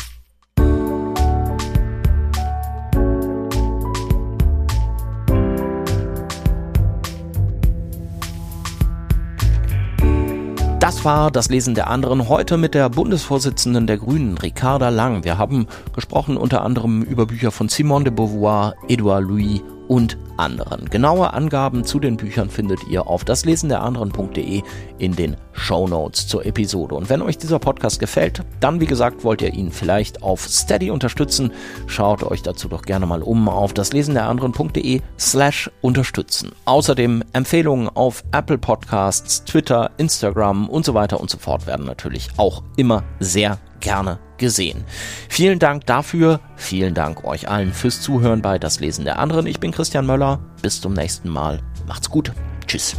Das war das Lesen der anderen heute mit der Bundesvorsitzenden der Grünen, Ricarda Lang. Wir haben gesprochen unter anderem über Bücher von Simone de Beauvoir, Edouard Louis und anderen. Genaue Angaben zu den Büchern findet ihr auf daslesenderanderen.de in den Show Notes zur Episode. Und wenn euch dieser Podcast gefällt, dann wie gesagt wollt ihr ihn vielleicht auf Steady unterstützen. Schaut euch dazu doch gerne mal um auf daslesenderanderen.de slash unterstützen. Außerdem Empfehlungen auf Apple Podcasts, Twitter, Instagram und so weiter und so fort werden natürlich auch immer sehr gerne gesehen. Vielen Dank dafür, vielen Dank euch allen fürs Zuhören bei Das Lesen der anderen. Ich bin Christian Möller, bis zum nächsten Mal. Macht's gut. Tschüss.